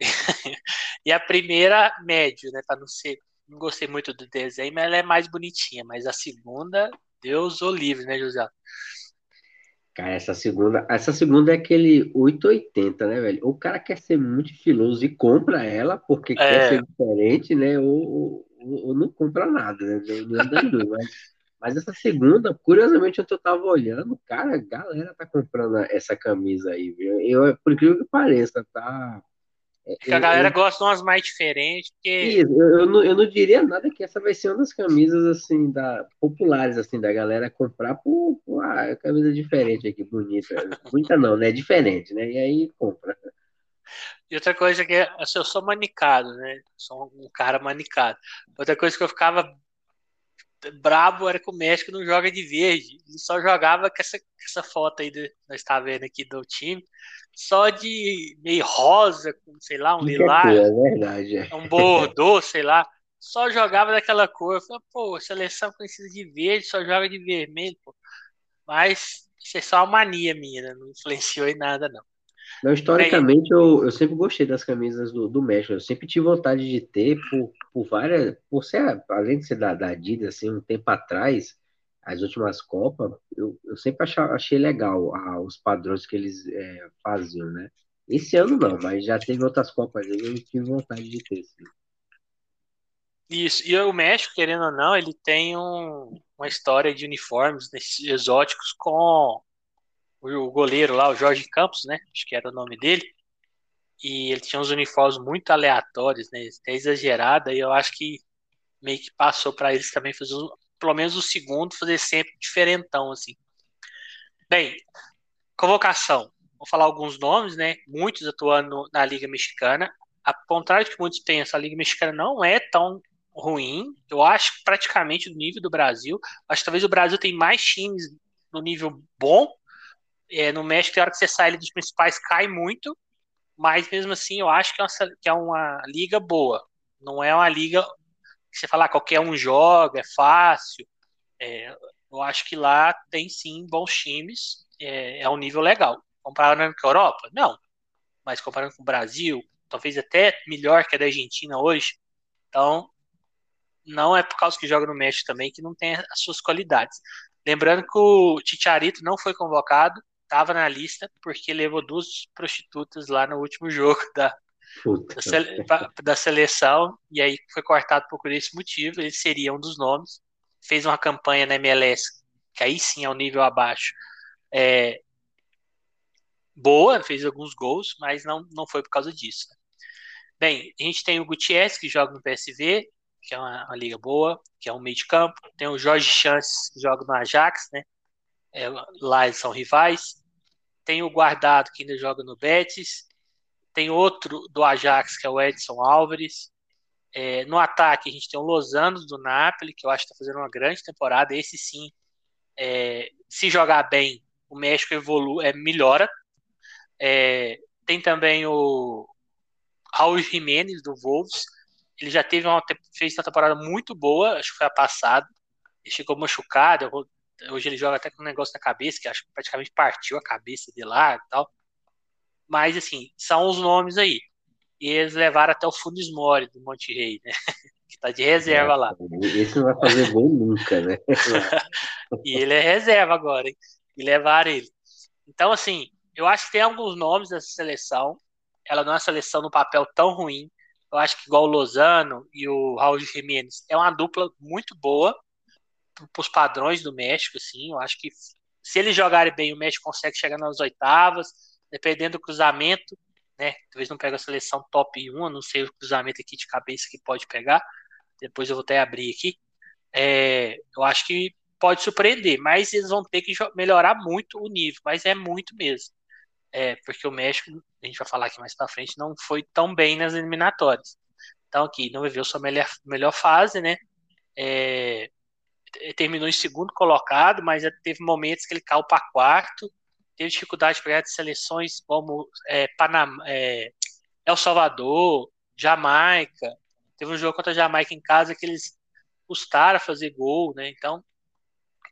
[LAUGHS] e a primeira médio, né? Para não ser não gostei muito do desenho, mas ela é mais bonitinha. Mas a segunda, Deus o livre, né, José? Cara, essa segunda, essa segunda é aquele 880, né, velho? Ou o cara quer ser muito filoso e compra ela porque é. quer ser diferente, né? Ou, ou, ou, não compra nada, né? Não anda mas, mas essa segunda, curiosamente, eu tava olhando, cara, a galera tá comprando essa camisa aí, viu? Eu, por incrível que pareça, tá que a galera eu, gosta de umas mais diferentes. Porque... Isso, eu, eu, não, eu não diria nada que essa vai ser uma das camisas assim, da, populares, assim, da galera comprar por, por ah, camisa diferente aqui, bonita. Bonita não, né? Diferente, né? E aí compra. E outra coisa que assim, eu sou manicado, né? Sou um cara manicado. Outra coisa que eu ficava brabo era que o México não joga de verde. Ele só jogava com essa, essa foto aí que nós está vendo aqui do time só de meio rosa, com, sei lá, um lilás, é verdade, é. um bordô, sei lá, só jogava daquela cor. Eu falei, pô, seleção conhecida de verde, só joga de vermelho, pô. Mas isso é só uma mania minha, né? não influenciou em nada, não. Não, historicamente, Bem, eu, eu sempre gostei das camisas do, do México. Eu sempre tive vontade de ter por, por várias. Por ser, além de ser da, da Adidas, assim, um tempo atrás, as últimas Copas, eu, eu sempre achei, achei legal ah, os padrões que eles é, faziam, né? Esse ano não, mas já teve outras Copas eu tive vontade de ter, sim. Isso, e o México, querendo ou não, ele tem um, uma história de uniformes né, exóticos com o goleiro lá, o Jorge Campos, né? Acho que era o nome dele. E ele tinha uns uniformes muito aleatórios, né? Até exagerado, e eu acho que meio que passou para eles também fazer pelo menos o segundo, fazer sempre diferentão, assim. Bem, convocação. Vou falar alguns nomes, né? Muitos atuando na Liga Mexicana. A contrário do que muitos pensam, a Liga Mexicana não é tão ruim. Eu acho praticamente do nível do Brasil. Acho que talvez o Brasil tem mais times no nível bom. É, no México, tem hora que você sai dos principais, cai muito. Mas mesmo assim, eu acho que é uma, que é uma liga boa. Não é uma liga você falar qualquer um joga, é fácil. É, eu acho que lá tem sim bons times, é, é um nível legal. Comparando com a Europa? Não. Mas comparando com o Brasil, talvez até melhor que a da Argentina hoje. Então, não é por causa que joga no México também que não tem as suas qualidades. Lembrando que o Ticharito não foi convocado, estava na lista porque levou duas prostitutas lá no último [LAUGHS] jogo da, da, sele, da, seleção, e aí foi cortado por esse motivo, ele seria um dos nomes. Fez uma campanha na MLS, que aí sim é um nível abaixo. É, boa, fez alguns gols, mas não, não foi por causa disso. Bem, a gente tem o Gutierrez, que joga no PSV, que é uma, uma liga boa, que é um meio de campo. Tem o Jorge Chances, que joga no Ajax, né? É, lá eles são rivais. Tem o Guardado, que ainda joga no Betis. Tem outro do Ajax, que é o Edson Álvares. É, no ataque, a gente tem o Losanos do Napoli, que eu acho que está fazendo uma grande temporada. Esse sim, é, se jogar bem, o México evolui, é, melhora. É, tem também o Raul Jiménez do Wolves. Ele já teve uma, fez uma temporada muito boa, acho que foi a passada. Ele chegou machucado. Hoje ele joga até com um negócio na cabeça, que acho que praticamente partiu a cabeça de lá e tal. Mas, assim, são os nomes aí. E eles levaram até o Funes Mori do Monte Rei, né? [LAUGHS] que tá de reserva é, lá. Esse não vai fazer gol nunca, né? [LAUGHS] e ele é reserva agora, hein? E levaram ele. Então, assim, eu acho que tem alguns nomes dessa seleção. Ela não é uma seleção no papel tão ruim, Eu acho que igual o Lozano e o Raul Jiménez é uma dupla muito boa os padrões do México, assim. Eu acho que se eles jogarem bem, o México consegue chegar nas oitavas, dependendo do cruzamento, né? Talvez não pegue a seleção top 1, não sei o cruzamento aqui de cabeça que pode pegar. Depois eu vou até abrir aqui. É, eu acho que pode surpreender, mas eles vão ter que melhorar muito o nível, mas é muito mesmo. É, porque o México, a gente vai falar aqui mais pra frente, não foi tão bem nas eliminatórias. Então aqui, não viveu sua melhor, melhor fase, né? É, terminou em segundo colocado, mas teve momentos que ele caiu para quarto, teve dificuldade de seleções como é, Panamá, é, El Salvador, Jamaica. Teve um jogo contra a Jamaica em casa que eles custaram a fazer gol, né? Então,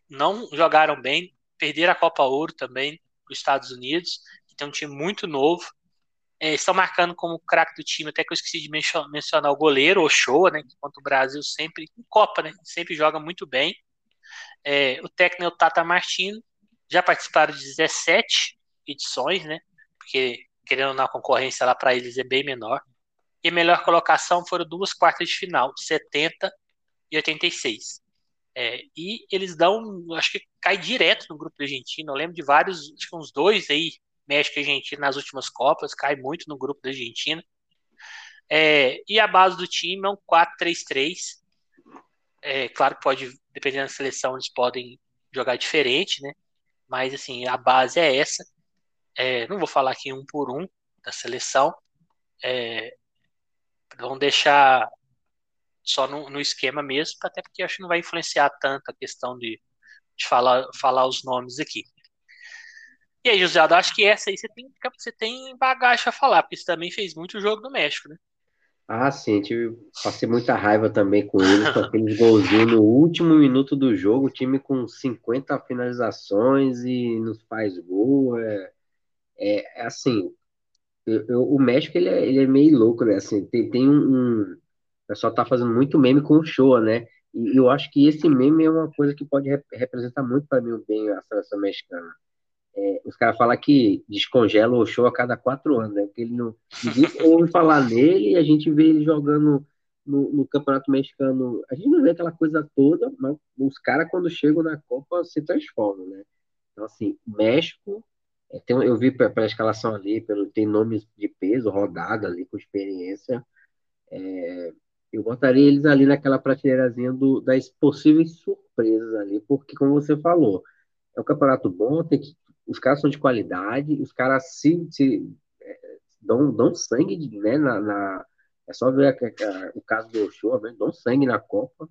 não jogaram bem, perderam a Copa Ouro também para os Estados Unidos, que tem um time muito novo. É, estão marcando como craque do time, até que eu esqueci de mencionar o goleiro, Ochoa, né? Enquanto o Brasil sempre, em Copa, né? Sempre joga muito bem. É, o técnico é o Tata Martino, já participaram de 17 edições, né? Porque, querendo ou não, a concorrência lá para eles é bem menor. E a melhor colocação foram duas quartas de final, 70 e 86. É, e eles dão, acho que cai direto no grupo argentino. Eu lembro de vários, acho que uns dois aí México e Argentina nas últimas Copas, cai muito no grupo da Argentina. É, e a base do time é um 4-3-3. É, claro que pode, dependendo da seleção, eles podem jogar diferente, né? Mas assim, a base é essa. É, não vou falar aqui um por um da seleção. É, deixar só no, no, esquema mesmo, até porque acho que não vai influenciar tanto a questão de, de falar, falar os nomes aqui. E aí, José acho que essa aí você tem, você tem bagagem a falar, porque você também fez muito jogo no México, né? Ah, sim, tive, passei muita raiva também com eles, com aqueles golzinhos no último minuto do jogo, o time com 50 finalizações e nos faz gol. É, é, é assim, eu, eu, o México ele é, ele é, meio louco, né? Assim, tem, tem um, um, O pessoal tá fazendo muito meme com o show, né? E eu acho que esse meme é uma coisa que pode rep representar muito para mim bem a seleção mexicana. É, os caras falam que descongela o show a cada quatro anos, né? Porque ele não. Ninguém ouve falar nele e a gente vê ele jogando no, no, Campeonato Mexicano. A gente não vê aquela coisa toda, mas os caras, quando chegam na Copa, se transformam, né? Então, assim, México. É, tem, eu vi pela escalação ali, pelo, tem nomes de peso, rodada ali, com experiência. É, eu botaria eles ali naquela prateleirazinha do, das possíveis surpresas ali, porque, como você falou, é um campeonato bom, tem que os caras são de qualidade, os caras se, se é, dão, dão sangue né, na, na, é só ver a, a, o caso do Ochoa, né, dão sangue na Copa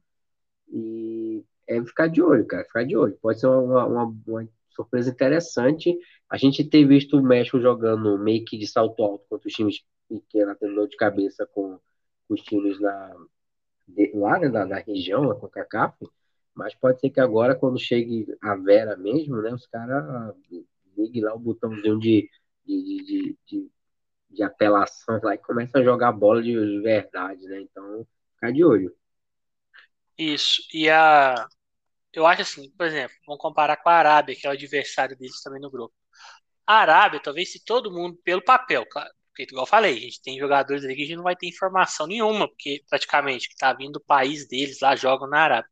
e é ficar de olho, cara, ficar de olho. Pode ser uma, uma, uma surpresa interessante. A gente tem visto o México jogando meio que de salto alto contra os times pequenos, tendo dor de cabeça com, com os times na, de, lá né, na, na região, com a CACAF, mas pode ser que agora, quando chegue a Vera mesmo, né, os caras liguem lá o botãozinho de, de, de, de, de apelação lá e começa a jogar bola de verdade, né? Então, ficar de olho. Isso. E a. Eu acho assim, por exemplo, vamos comparar com a Arábia, que é o adversário deles também no grupo. A Arábia, talvez se todo mundo, pelo papel, claro, porque igual eu falei, a gente tem jogadores ali que a gente não vai ter informação nenhuma, porque praticamente que tá vindo do país deles lá jogam na Arábia.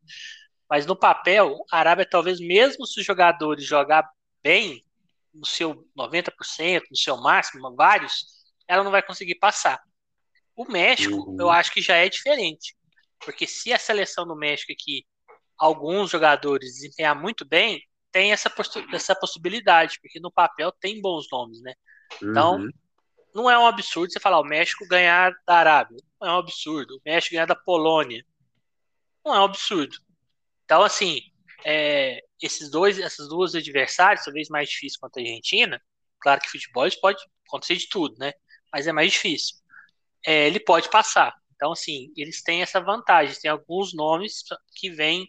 Mas no papel, a Arábia talvez mesmo se os jogadores jogar bem, no seu 90%, no seu máximo, vários, ela não vai conseguir passar. O México, uhum. eu acho que já é diferente. Porque se a seleção do México aqui, alguns jogadores desempenhar muito bem, tem essa, essa possibilidade, porque no papel tem bons nomes, né? Então, uhum. não é um absurdo você falar o México ganhar da Arábia. Não é um absurdo. O México ganhar da Polônia. Não é um absurdo. Então, assim, é, esses dois, essas duas adversários, talvez mais difícil contra a Argentina. Claro que futebol pode acontecer de tudo, né? Mas é mais difícil. É, ele pode passar. Então, assim, eles têm essa vantagem. Tem alguns nomes que vêm,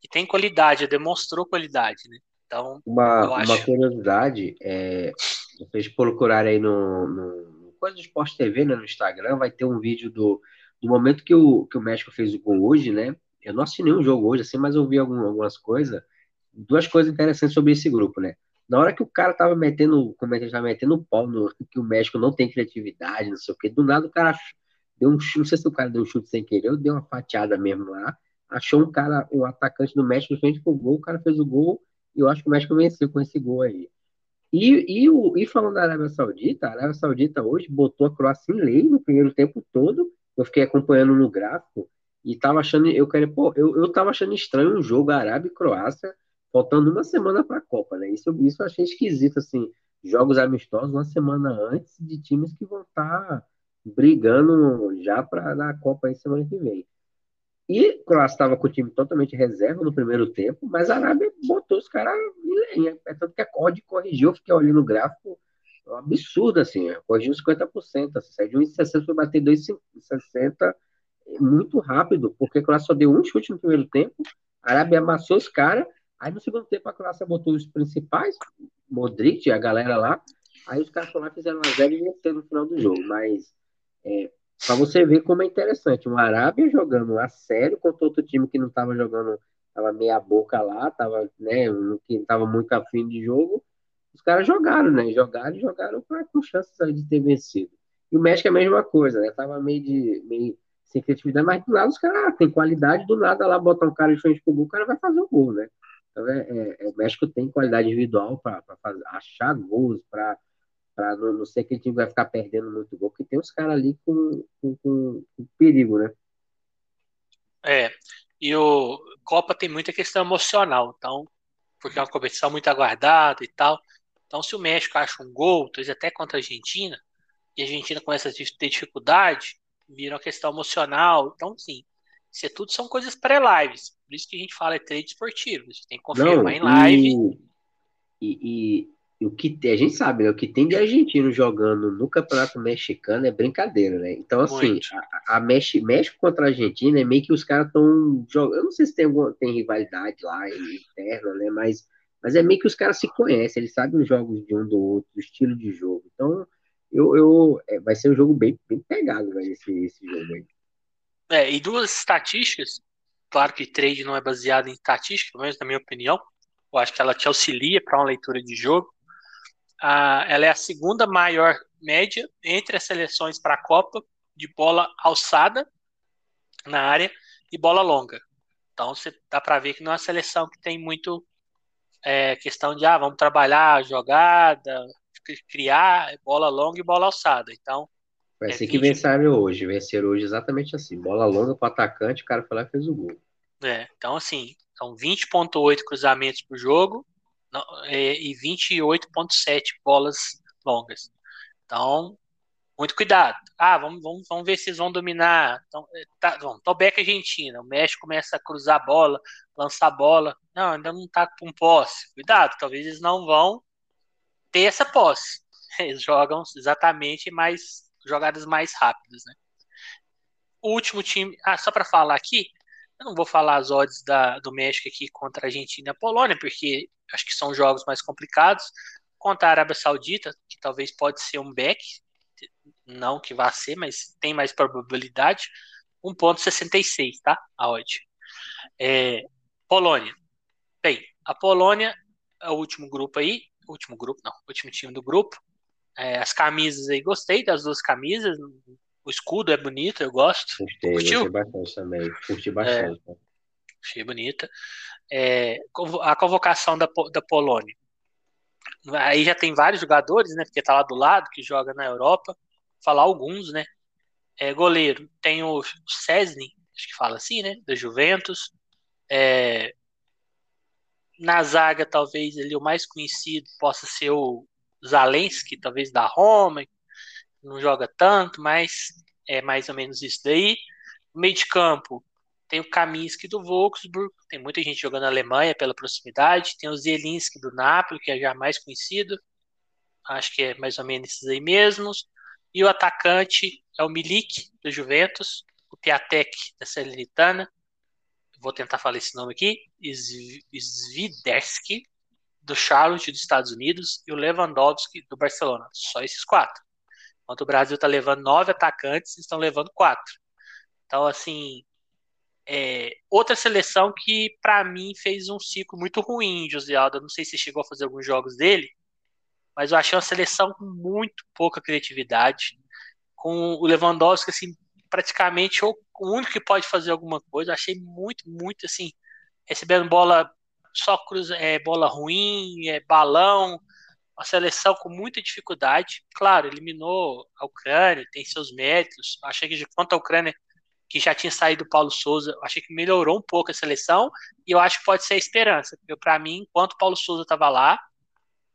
que tem qualidade, demonstrou qualidade, né? Então, uma, uma curiosidade, é, vocês procurarem aí no, no Coisa do Esporte TV, né, no Instagram, vai ter um vídeo do, do momento que o, que o México fez o gol hoje, né? Eu não assisti nenhum jogo hoje, assim, mas eu vi algum, algumas coisas. Duas coisas interessantes sobre esse grupo, né? Na hora que o cara tava metendo, como é que ele tava metendo pau no que o México não tem criatividade, não sei o quê, do nada o cara deu um não sei se o cara deu um chute sem querer, ou deu uma fatiada mesmo lá, achou um cara, um atacante do México frente pro gol, o cara fez o gol, e eu acho que o México venceu com esse gol aí. E, e, o, e falando da Arábia Saudita, a Arábia Saudita hoje botou a Croácia em lei no primeiro tempo todo, eu fiquei acompanhando no gráfico, e tava achando, eu quero, pô, eu, eu tava achando estranho um jogo Arábia e Croácia, faltando uma semana para a Copa, né? Isso, isso eu achei esquisito, assim, jogos amistosos uma semana antes de times que vão estar tá brigando já para a Copa aí semana que vem. E Croácia estava com o time totalmente reserva no primeiro tempo, mas a Arábia botou os caras em lenha. É tanto que a Cord corrigiu, fiquei olhando o gráfico, é um absurdo, assim, corrigiu 50%. Assim, saiu de 1,60 foi bater 2,60 muito rápido, porque a Croácia só deu um chute no primeiro tempo, a Arábia amassou os caras, aí no segundo tempo a Croácia botou os principais, Modric, a galera lá, aí os caras foram lá, fizeram uma zero e venceram no final do jogo, mas é, para você ver como é interessante, uma Arábia jogando a sério contra outro time que não estava jogando, tava meia boca lá, tava, né, que tava muito afim de jogo, os caras jogaram, né, jogaram e jogaram com chances de ter vencido. E o México é a mesma coisa, né, tava meio de, meio sem criatividade, mas do lado os caras ah, tem qualidade, do nada lá botar um cara de frente pro gol, o cara vai fazer o gol, né. Então, é, é, é o México tem qualidade individual para achar gols, para não, não ser que a gente vai ficar perdendo muito gol, porque tem uns caras ali com, com, com, com, perigo, né? É, e o Copa tem muita questão emocional, então, porque é uma competição muito aguardada e tal. Então, se o México acha um gol, talvez até contra a Argentina, e a Argentina começa a ter dificuldade, vira uma questão emocional. Então, sim, isso é tudo são coisas pré-lives. Por isso que a gente fala é trade esportivo. A gente tem que confirmar Não, em live. E, e, o que a gente sabe, né? O que tem de argentino jogando no Campeonato Mexicano é brincadeira, né? Então, assim, a, a México, México contra a Argentina é meio que os caras estão jogando. Eu não sei se tem, alguma, tem rivalidade lá interna, né? Mas, mas é meio que os caras se conhecem, eles sabem os jogos de um do outro, o estilo de jogo. Então, eu, eu é, vai ser um jogo bem, bem pegado, né, esse, esse jogo aí. É, e duas estatísticas, claro que trade não é baseado em estatística, pelo menos na minha opinião. Eu acho que ela te auxilia para uma leitura de jogo a, ela é a segunda maior média entre as seleções para a Copa de bola alçada na área e bola longa. Então você dá para ver que não é uma seleção que tem muito é, questão de ah, vamos trabalhar jogada, criar bola longa e bola alçada. Então vai é ser 20... que venceram hoje, venceram hoje exatamente assim, bola longa para atacante, o cara foi lá e fez o gol. É, então assim, são 20.8 cruzamentos por jogo, é, e 28,7 bolas longas. Então, muito cuidado. Ah, vamos, vamos, vamos ver se eles vão dominar. Então, é, tá, vamos, Tobeca Argentina. O México começa a cruzar a bola, lançar a bola. Não, ainda não está com posse. Cuidado, talvez eles não vão ter essa posse. [LAUGHS] Eles jogam exatamente mais jogadas mais rápidas, né? O último time, ah, só para falar aqui, eu não vou falar as odds da, do México aqui contra a Argentina e a Polônia, porque acho que são jogos mais complicados. Contra a Arábia Saudita, que talvez pode ser um back, não que vá ser, mas tem mais probabilidade. 1.66, tá? A odd. É, Polônia. Bem, a Polônia é o último grupo aí. Último grupo, não. Último time do grupo. É, as camisas aí, gostei das duas camisas. O escudo é bonito, eu gosto. Gostei, gostei bastante também. Curti bastante. É, achei bonita. É, a convocação da, da Polônia. Aí já tem vários jogadores, né? Porque tá lá do lado, que joga na Europa. Vou falar alguns, né? É, goleiro, tem o Cesny, acho que fala assim, né? Da Juventus. É, na zaga, talvez ele o mais conhecido possa ser o Zalensky, talvez da Roma, não joga tanto, mas é mais ou menos isso daí. No meio de campo, tem o Kaminski do Wolfsburg, tem muita gente jogando na Alemanha pela proximidade, tem o Zielinski do Napoli, que é já mais conhecido, acho que é mais ou menos esses aí mesmos, e o atacante é o Milik, do Juventus, o Piatek, da Salernitana, vou tentar falar esse nome aqui, Sviderski, do Charlotte, dos Estados Unidos, e o Lewandowski, do Barcelona, só esses quatro. Enquanto o Brasil está levando nove atacantes, estão levando quatro. Então, assim, é, outra seleção que, para mim, fez um ciclo muito ruim, José Aldo. Não sei se chegou a fazer alguns jogos dele, mas eu achei uma seleção com muito pouca criatividade. Com o Lewandowski, assim, praticamente o único que pode fazer alguma coisa. Achei muito, muito assim, recebendo bola só cruza, é, bola ruim, é, balão, uma seleção com muita dificuldade. Claro, eliminou a Ucrânia, tem seus méritos. Achei que quanto à Ucrânia, que já tinha saído o Paulo Souza, achei que melhorou um pouco a seleção e eu acho que pode ser a esperança. Porque para mim, enquanto o Paulo Souza estava lá,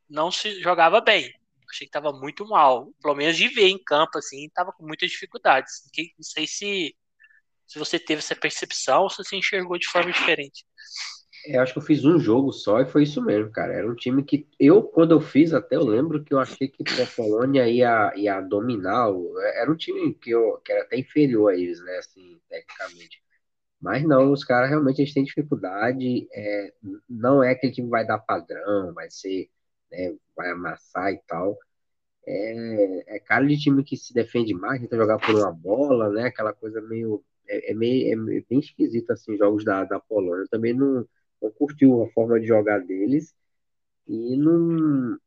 não se jogava bem. Achei que estava muito mal. Pelo menos de ver em campo, assim, estava com muitas dificuldades. Não sei se, se você teve essa percepção ou se você enxergou de forma diferente. Eu acho que eu fiz um jogo só e foi isso mesmo, cara. Era um time que eu, quando eu fiz, até eu lembro que eu achei que a Polônia ia, ia dominar. Era um time que, eu, que era até inferior a eles, né, assim, tecnicamente. Mas não, os caras realmente eles têm dificuldade. É, não é aquele time que vai dar padrão, vai ser, né, vai amassar e tal. É, é cara de time que se defende mais, tenta jogar por uma bola, né? Aquela coisa meio. É, é meio é bem esquisito assim, jogos da, da Polônia. Também não não curtiu a forma de jogar deles e não,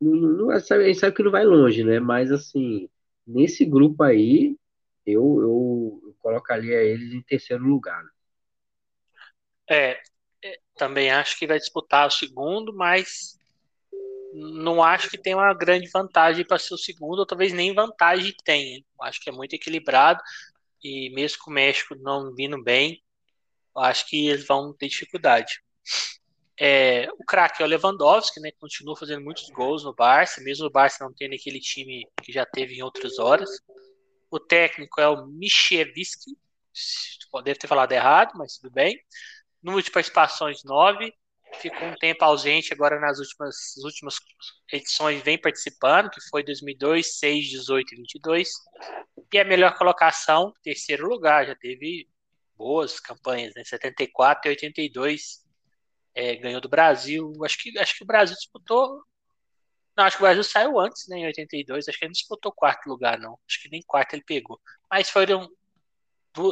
não, não a gente sabe que não vai longe, né? Mas assim, nesse grupo aí, eu, eu, eu colocaria eles em terceiro lugar. É, é, também acho que vai disputar o segundo, mas não acho que tem uma grande vantagem para ser o segundo, ou talvez nem vantagem tenha. Acho que é muito equilibrado e mesmo com o México não vindo bem, acho que eles vão ter dificuldade. É, o craque é o Lewandowski, né? Continua fazendo muitos gols no Barça, mesmo o Barça não tendo aquele time que já teve em outras horas. O técnico é o Michevski, deve ter falado errado, mas tudo bem. Número de participações 9. Ficou um tempo ausente agora nas últimas, últimas edições, vem participando, que foi 2002, 6, 18 e 22. E a melhor colocação, terceiro lugar, já teve boas campanhas, né? 74 e 82 é, ganhou do Brasil. Acho que, acho que o Brasil disputou. Não, acho que o Brasil saiu antes, né, em 82. Acho que ele não disputou quarto lugar, não. Acho que nem quarto ele pegou. Mas foram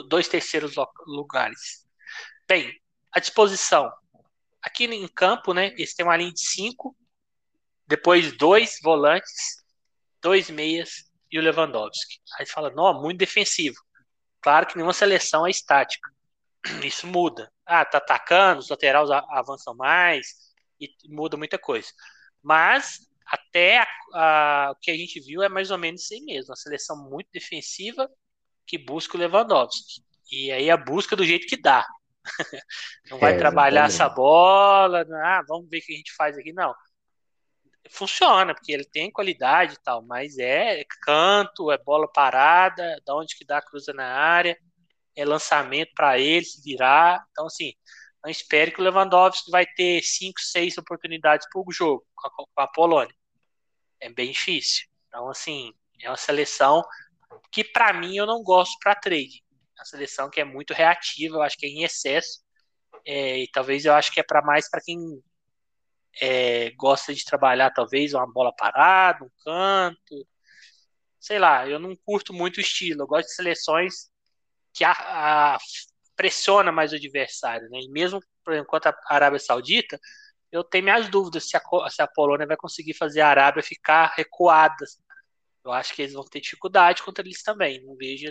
dois terceiros lugares. Bem, a disposição. Aqui em campo, né, eles têm uma linha de cinco, depois dois volantes, dois meias e o Lewandowski. Aí fala, não, muito defensivo. Claro que nenhuma seleção é estática. [CLEARS THROAT] Isso muda. Ah, tá atacando, os laterais avançam mais e muda muita coisa. Mas até a, a, o que a gente viu é mais ou menos isso aí mesmo. Uma seleção muito defensiva que busca o Lewandowski. E aí a busca do jeito que dá. [LAUGHS] Não vai é, trabalhar essa bola, ah, vamos ver o que a gente faz aqui. Não. Funciona, porque ele tem qualidade e tal, mas é canto, é bola parada, da onde que dá cruza na área é lançamento para ele se virar. Então, assim, não espere que o Lewandowski vai ter 5, 6 oportunidades por jogo com a, com a Polônia. É bem difícil. Então, assim, é uma seleção que, para mim, eu não gosto para trade. Seleção que é muito reativa, eu acho que é em excesso. É, e talvez eu acho que é para mais para quem é, gosta de trabalhar, talvez, uma bola parada, um canto. Sei lá, eu não curto muito o estilo. Eu gosto de seleções que a, a, pressiona mais o adversário, né? E mesmo, por exemplo, quanto a Arábia Saudita, eu tenho minhas dúvidas se a, se a Polônia vai conseguir fazer a Arábia ficar recuada. Eu acho que eles vão ter dificuldade contra eles também. Não vejo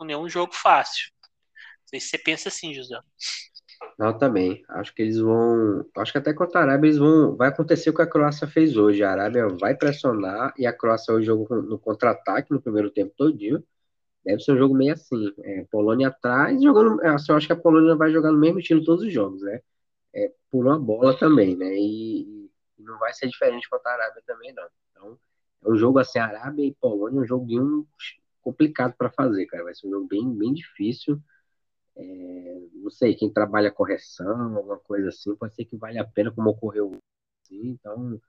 com nenhum jogo fácil. Não sei se você pensa assim, José. Não, também. Acho que eles vão. Acho que até contra a Arábia eles vão. Vai acontecer o que a Croácia fez hoje. A Arábia vai pressionar e a Croácia hoje jogou no contra-ataque no primeiro tempo todinho. Deve ser um jogo meio assim. É, Polônia atrás, jogando. Eu acho que a Polônia vai jogar no mesmo estilo todos os jogos, né? É, por uma bola também, né? E, e não vai ser diferente contra a Arábia também, não. Então, é um jogo assim, Arábia e Polônia, um jogo bem complicado para fazer, cara. Vai ser um jogo bem, bem difícil. É, não sei, quem trabalha correção, alguma coisa assim, pode ser que vale a pena, como ocorreu assim, então.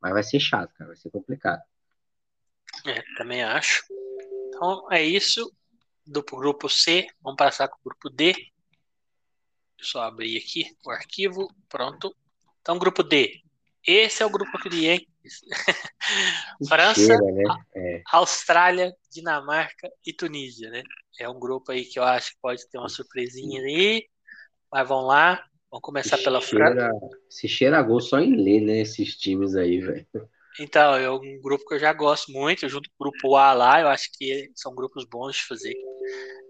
Mas vai ser chato, cara, vai ser complicado. É, também acho. Então é isso do grupo C. Vamos passar para o grupo D. Só abrir aqui o arquivo. Pronto. Então, grupo D. Esse é o grupo que eu? [LAUGHS] França, Cheira, né? é. Austrália, Dinamarca e Tunísia, né? É um grupo aí que eu acho que pode ter uma surpresinha aí. Mas vamos lá. Vamos começar se pela França. Se cheira gol só em ler, né? Esses times aí, velho. Então, é um grupo que eu já gosto muito, junto com o grupo A lá, eu acho que são grupos bons de fazer.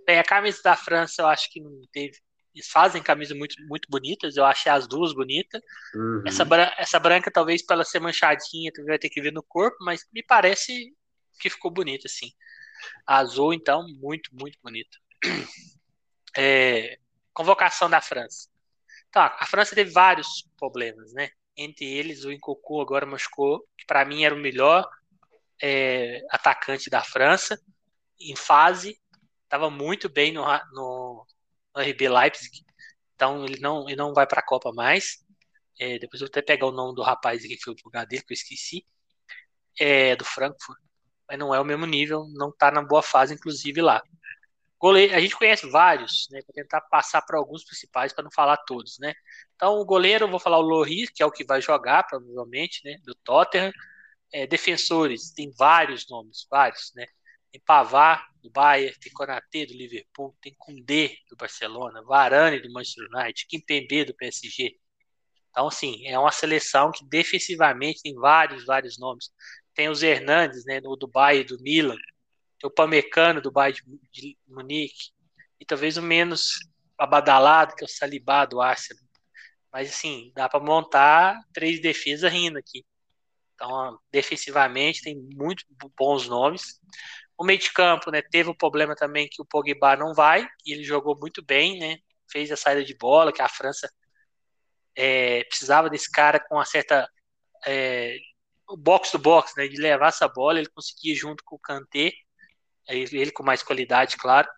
Bem, a camisa da França eu acho que não teve. Eles fazem camisas muito, muito bonitas, eu achei as duas bonitas. Uhum. Essa, essa branca, talvez, para ela ser manchadinha, tu vai ter que ver no corpo, mas me parece que ficou bonita, assim. A azul, então, muito, muito bonita. [CLEARS THROAT] É, convocação da França. Então, a França teve vários problemas, né? Entre eles, o Incocu agora machucou, que para mim era o melhor é, atacante da França, em fase, estava muito bem no, no, no, RB Leipzig, então ele não, ele não vai para a Copa mais. É, depois eu vou até pegar o nome do rapaz aqui que foi o lugar dele, que eu esqueci, é, do Frankfurt, mas não é o mesmo nível, não está na boa fase, inclusive lá. Goleiro, a gente conhece vários, né? Vou tentar passar para alguns principais para não falar todos, né? Então, o goleiro, eu vou falar o Loris, que é o que vai jogar, provavelmente, né? Do Tottenham. É, defensores, tem vários nomes, vários, né? Tem Pavar, do Bayern, tem Konaté, do Liverpool, tem Koundé, do Barcelona, Varane, do Manchester United, Kimpembe, do PSG. Então, assim, é uma seleção que defensivamente tem vários, vários nomes. Tem os Hernandes, né, do Bayern, do Milan, tem o Pamecano do Bayern de Munique, e talvez o menos abadalado, que é o Salibá do Arsenal. Mas assim, dá para montar três defesas rindo aqui. Então, defensivamente, tem muito bons nomes. O meio de campo, né, teve o problema também que o Pogba não vai, e ele jogou muito bem, né? Fez a saída de bola, que a França é, precisava desse cara com uma certa é, box to box, né, de levar essa bola, ele conseguia junto com o Kanté ele com mais qualidade, claro,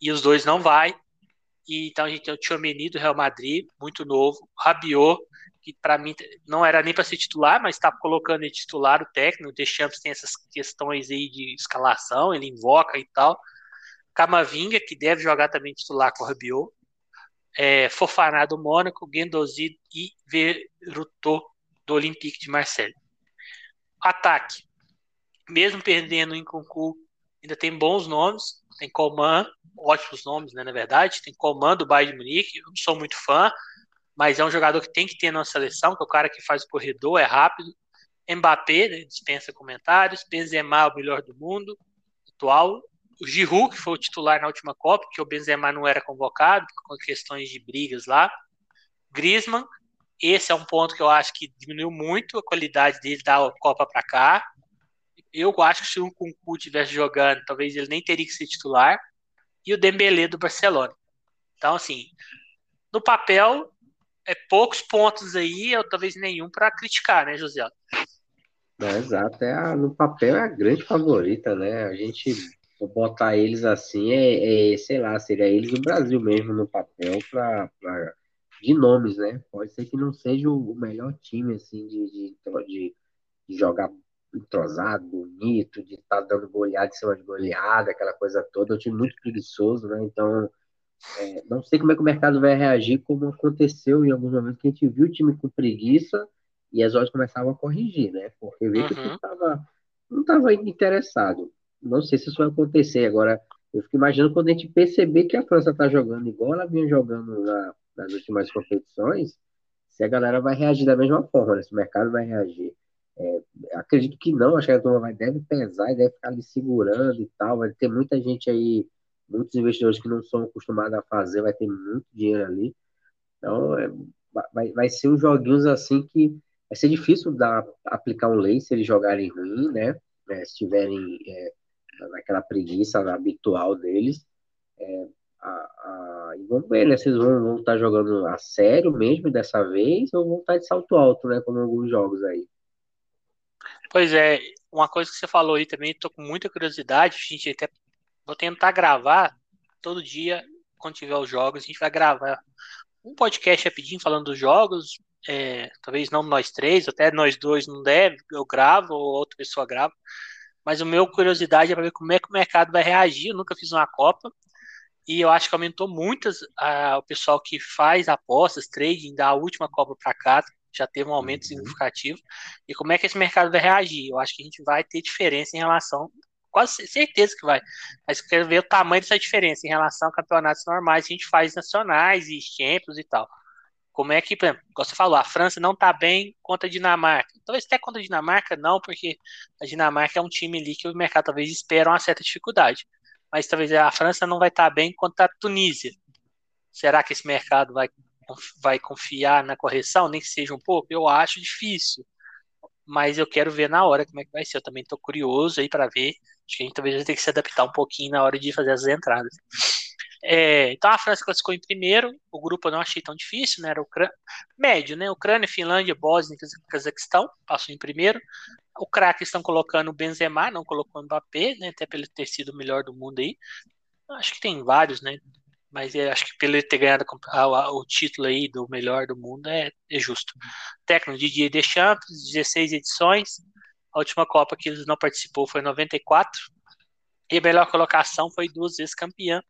e os dois não vai. E então a gente tem o Tchouameni do Real Madrid, muito novo, Rabiot, que para mim não era nem para ser titular, mas está colocando ele titular o técnico. O Deschamps tem essas questões aí de escalação, ele invoca e tal. Camavinga, que deve jogar também titular com o Rabiot. É, Fofaná do Mônaco, Guendouzi e Verutô do Olympique de Marseille. Ataque. Mesmo perdendo em concurso ainda tem bons nomes, tem Coman, ótimos nomes, né, na verdade, tem Coman do Bayern de Munique, eu não sou muito fã, mas é um jogador que tem que ter na seleção, que é o cara que faz o corredor, é rápido. Mbappé, né, dispensa comentários, Benzema, o melhor do mundo, atual. O Giroud, que foi o titular na última Copa, que o Benzema não era convocado, com questões de brigas lá. Griezmann, esse é um ponto que eu acho que diminuiu muito a qualidade dele da Copa para cá eu acho que se o Kunku tivesse jogando, talvez ele nem teria que ser titular. E o Dembélé do Barcelona. Então, assim, no papel, é poucos pontos aí, ou talvez nenhum para criticar, né, José? É, exato, é a, no papel é a grande favorita, né? A gente botar eles assim é, é sei lá, seria eles do Brasil mesmo no papel para de nomes, né? Pode ser que não seja o melhor time assim de, de, de, de jogar entrosado, bonito, de estar tá dando goleada em cima de goleada, aquela coisa toda. É um time muito preguiçoso, né? Então, é, não sei como é que o mercado vai reagir, como aconteceu em alguns momentos que a gente viu o time com preguiça e as horas começavam a corrigir, né? Porque veio uhum. que o tava, não estava interessado. Não sei se isso vai acontecer. Agora, eu fico imaginando quando a gente perceber que a França está jogando igual ela vinha jogando na, nas últimas competições, se a galera vai reagir da mesma forma, né? se o mercado vai reagir. É, acredito que não, acho que a turma vai, deve pesar e deve ficar ali segurando e tal. Vai ter muita gente aí, muitos investidores que não são acostumados a fazer, vai ter muito dinheiro ali. Então, é, vai, vai ser uns joguinhos assim que vai ser difícil dar, aplicar um lei se eles jogarem ruim, né? É, se estiverem é, naquela preguiça habitual deles. É, a, a, e vamos ver, né? Vocês vão, vão estar jogando a sério mesmo dessa vez ou vão estar de salto alto, né? Como alguns jogos aí. Pois é, uma coisa que você falou aí também, estou com muita curiosidade, a gente até vou tentar gravar todo dia, quando tiver os jogos, a gente vai gravar um podcast rapidinho falando dos jogos, é, talvez não nós três, até nós dois não deve, eu gravo ou outra pessoa grava, mas o meu curiosidade é para ver como é que o mercado vai reagir, eu nunca fiz uma Copa, e eu acho que aumentou muito a, o pessoal que faz apostas, trading da última Copa para cá, já teve um aumento uhum. significativo. E como é que esse mercado vai reagir? Eu acho que a gente vai ter diferença em relação, quase certeza que vai, mas quero ver o tamanho dessa diferença em relação a campeonatos normais que a gente faz nacionais e Champions e tal. como é que, como você falou, a França não está bem contra a Dinamarca. Talvez até contra a Dinamarca não, porque a Dinamarca é um time ali que o mercado talvez espera uma certa dificuldade. Mas talvez a França não vai estar tá bem contra a Tunísia. Será que esse mercado vai, vai confiar na correção, nem que seja um pouco? Eu acho difícil. Mas eu quero ver na hora como é que vai ser. Eu também estou curioso aí para ver. Acho que a gente talvez vai ter que se adaptar um pouquinho na hora de fazer as entradas. É, então a França classificou em primeiro, o grupo eu não achei tão difícil, né? Era o médio, né? Ucrânia, Finlândia, Bósnia e Cazaquistão passou em primeiro. O craque estão colocando o Benzema, não colocou o Mbappé, né? Até pelo ter sido o melhor do mundo aí. Acho que tem vários, né? Mas acho que pelo ter ganhado o título aí do melhor do mundo é, é justo. Técnico Didier Deschamps, 16 edições. A última Copa que ele não participou foi em 94. E a melhor colocação foi duas vezes campeã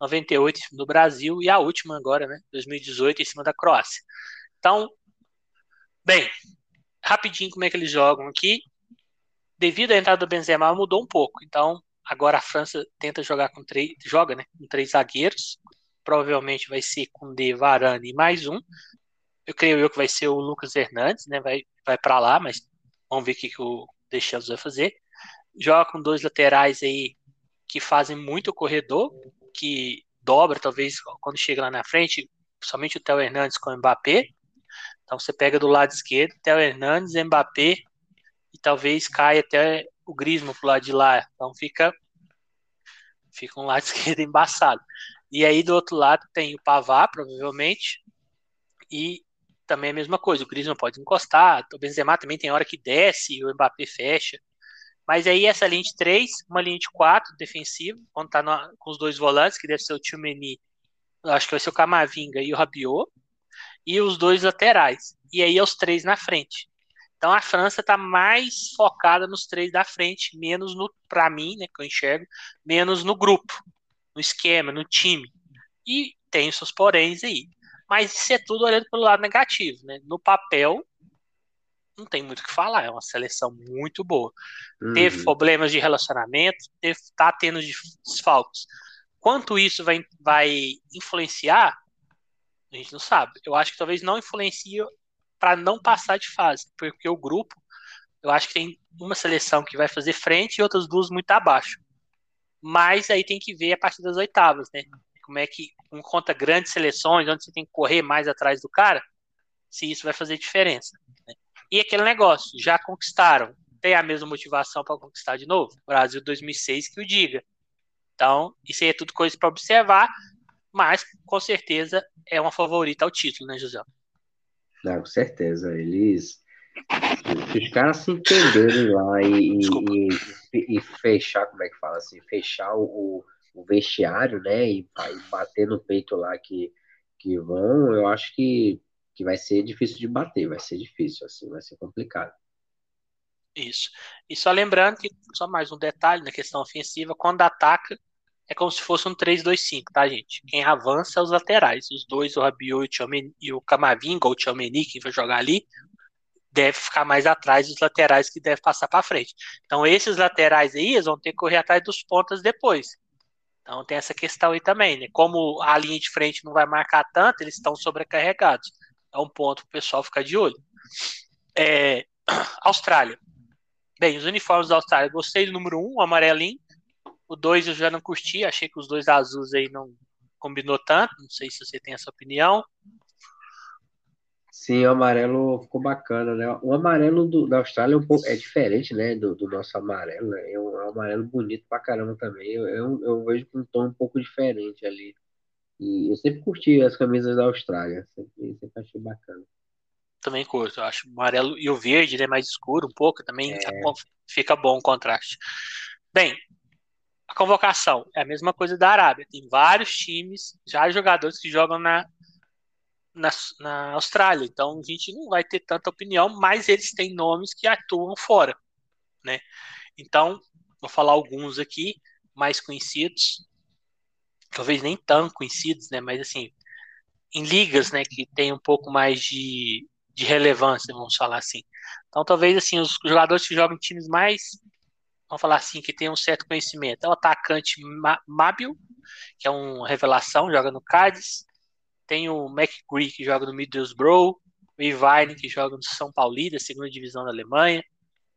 98 em cima do Brasil e a última agora, né, 2018 em cima da Croácia. Então, bem, rapidinho como é que eles jogam aqui. Devido à entrada do Benzema mudou um pouco. Então, agora a França tenta jogar com três, joga, né, com três zagueiros. Provavelmente vai ser com De Varane e mais um. Eu creio eu que vai ser o Lucas Hernandes, né, vai vai para lá, mas vamos ver o que, que o Deschamps vai fazer. Joga com dois laterais aí que fazem muito corredor, que dobra, talvez, quando chega lá na frente, somente o Theo Hernandes com o Mbappé. Então você pega do lado esquerdo, Theo Hernandes, Mbappé, e talvez caia até o Griezmann pro lado de lá. Então fica, fica um lado [LAUGHS] esquerdo embaçado. E aí do outro lado tem o Pavard, provavelmente, e também a mesma coisa, o Griezmann pode encostar, o Benzema também tem hora que desce e o Mbappé fecha. Mas aí essa linha de três, uma linha de quatro defensiva, quando tá no, com os dois volantes, que deve ser o Tchumeni, acho que vai ser o Camavinga e o Rabiot, e os dois laterais. E aí os três na frente. Então a França está mais focada nos três da frente, menos no, para mim, né, que eu enxergo, menos no grupo, no esquema, no time. E tem os seus poréns aí. Mas isso é tudo olhando pelo lado negativo, né? No papel, não tem muito o que falar, é uma seleção muito boa. Uhum. Teve problemas de relacionamento, teve, tá tendo desfalques. Quanto isso vai, vai influenciar, a gente não sabe. Eu acho que talvez não influencie para não passar de fase, porque o grupo, eu acho que tem uma seleção que vai fazer frente e outras duas muito abaixo. Mas aí tem que ver a partir das oitavas, né? Como é que, um conta grandes seleções, onde você tem que correr mais atrás do cara, se isso vai fazer diferença. Né? E aquele negócio, já conquistaram, tem a mesma motivação para conquistar de novo? Brasil 2006 que o diga. Então, isso aí é tudo coisa para observar, mas com certeza é uma favorita ao título, né, José? Com certeza. Eles. Os caras se entenderem lá e, e, e, fechar, como é que fala assim? Fechar o, o vestiário, né? E, e bater no peito lá que, que vão, eu acho que que vai ser difícil de bater, vai ser difícil, assim, vai ser complicado. Isso. E só lembrando que, só mais um detalhe na questão ofensiva, quando ataca, é como se fosse um 3-2-5, tá, gente? Quem avança é os laterais. Os dois, o Rabiot e o Camavinga, ou o Tchouameni, que vai jogar ali, deve ficar mais atrás dos laterais que deve passar para frente. Então, esses laterais aí, eles vão ter que correr atrás dos pontas depois. Então, tem essa questão aí também, né? Como a linha de frente não vai marcar tanto, eles estão sobrecarregados é um ponto para o pessoal ficar de olho. É, [CLEARS THROAT] Austrália. Bem, os uniformes da Austrália, gostei do número 1, um, o amarelinho. O 2 eu já não curti, achei que os dois azuis aí não combinou tanto. Não sei se você tem essa opinião. Sim, o amarelo ficou bacana, né? O amarelo do, da Austrália é, um pouco, é diferente, né? Do, do nosso amarelo, né? É um, é um, amarelo bonito pra caramba também. Eu, eu, eu vejo com um tom um pouco diferente ali. E eu sempre curti as camisas da Austrália, sempre, sempre achei bacana. Também curto, eu acho o amarelo e o verde, né, mais escuro um pouco, também é. fica bom o contraste. Bem, a convocação é a mesma coisa da Arábia, tem vários times, já jogadores que jogam na, na, na Austrália, então a gente não vai ter tanta opinião, mas eles têm nomes que atuam fora, né? Então, vou falar alguns aqui, mais conhecidos talvez nem tão conhecidos, né? Mas assim, em ligas, né, que tem um pouco mais de, de relevância, vamos falar assim. Então, talvez assim, os jogadores que jogam em times mais, vamos falar assim, que tem um certo conhecimento. É o atacante Mábio, que é uma revelação, joga no Cádiz. Tem o McGree, que joga no Middlesbrough, o Irvine, que joga no São Paulo, da segunda divisão da Alemanha.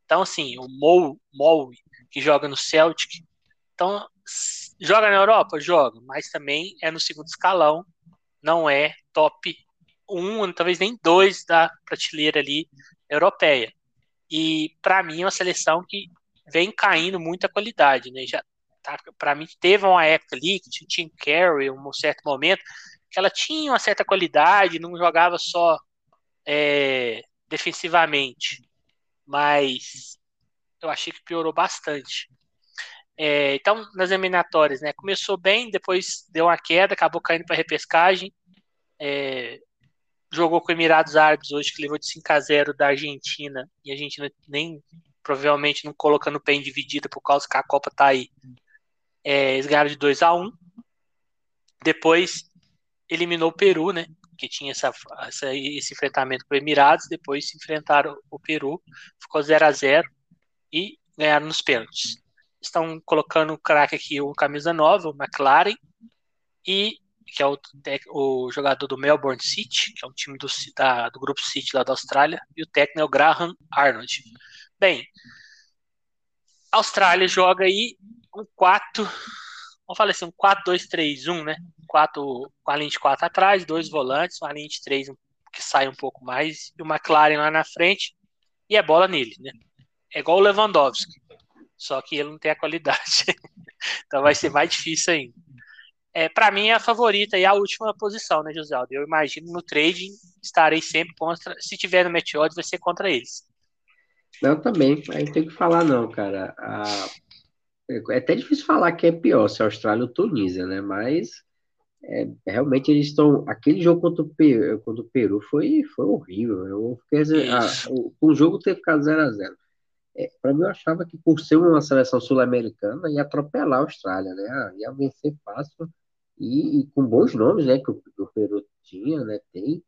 Então, assim, o Mou, Mou que joga no Celtic. Então, joga na Europa? Joga, mas também é no segundo escalão, não é top 1, talvez nem 2 da prateleira ali europeia. E para mim é uma seleção que vem caindo muita qualidade, né? Já tá, para mim teve uma época ali que tinha Tim Carey, um certo momento que ela tinha uma certa qualidade, não jogava só é, defensivamente, mas eu achei que piorou bastante. É, então, nas eliminatórias, né, começou bem, depois deu uma queda, acabou caindo para repescagem. É, jogou com Emirados Árabes hoje, que levou de 5 a 0 da Argentina, e a Argentina nem provavelmente não colocando o pé em dividida por causa que a Copa tá aí. É, eles ganharam de 2 a 1 Depois eliminou o Peru, né? Que tinha essa, essa esse enfrentamento com o Emirados, depois se enfrentaram o Peru, ficou 0 a 0 e ganharam nos pênaltis. Estão colocando o craque aqui, o camisa nova, o McLaren, e que é o, o, jogador do Melbourne City, que é um time do, da, do grupo City lá da Austrália, e o técnico é o Graham Arnold. Bem, a Austrália joga aí um 4, vamos falar assim, um 4-2-3-1, né? 4, com a linha de 4 atrás, dois volantes, uma linha de 3 que sai um pouco mais, e o McLaren lá na frente, e é bola nele, né? É igual o Lewandowski, só que ele não tem a qualidade. [LAUGHS] então vai ser mais difícil ainda. É, para mim é a favorita e a última posição, né, José Eu imagino no trading estarei sempre contra. Se tiver no Meteor, vai ser contra eles. Não, também. Aí tem que falar, não, cara. A... É até difícil falar que é pior se a Austrália ou Tunísia, né? Mas é, realmente eles estão. Aquele jogo contra o Peru, contra o Peru foi, foi horrível. Eu fiquei, a, o, o jogo ter ficado 0x0. É, para mim, eu achava que por ser uma seleção sul-americana ia atropelar a Austrália, né? Ah, ia vencer fácil e, e, com bons nomes, né? Que o, que o Peru tinha, né? Tem.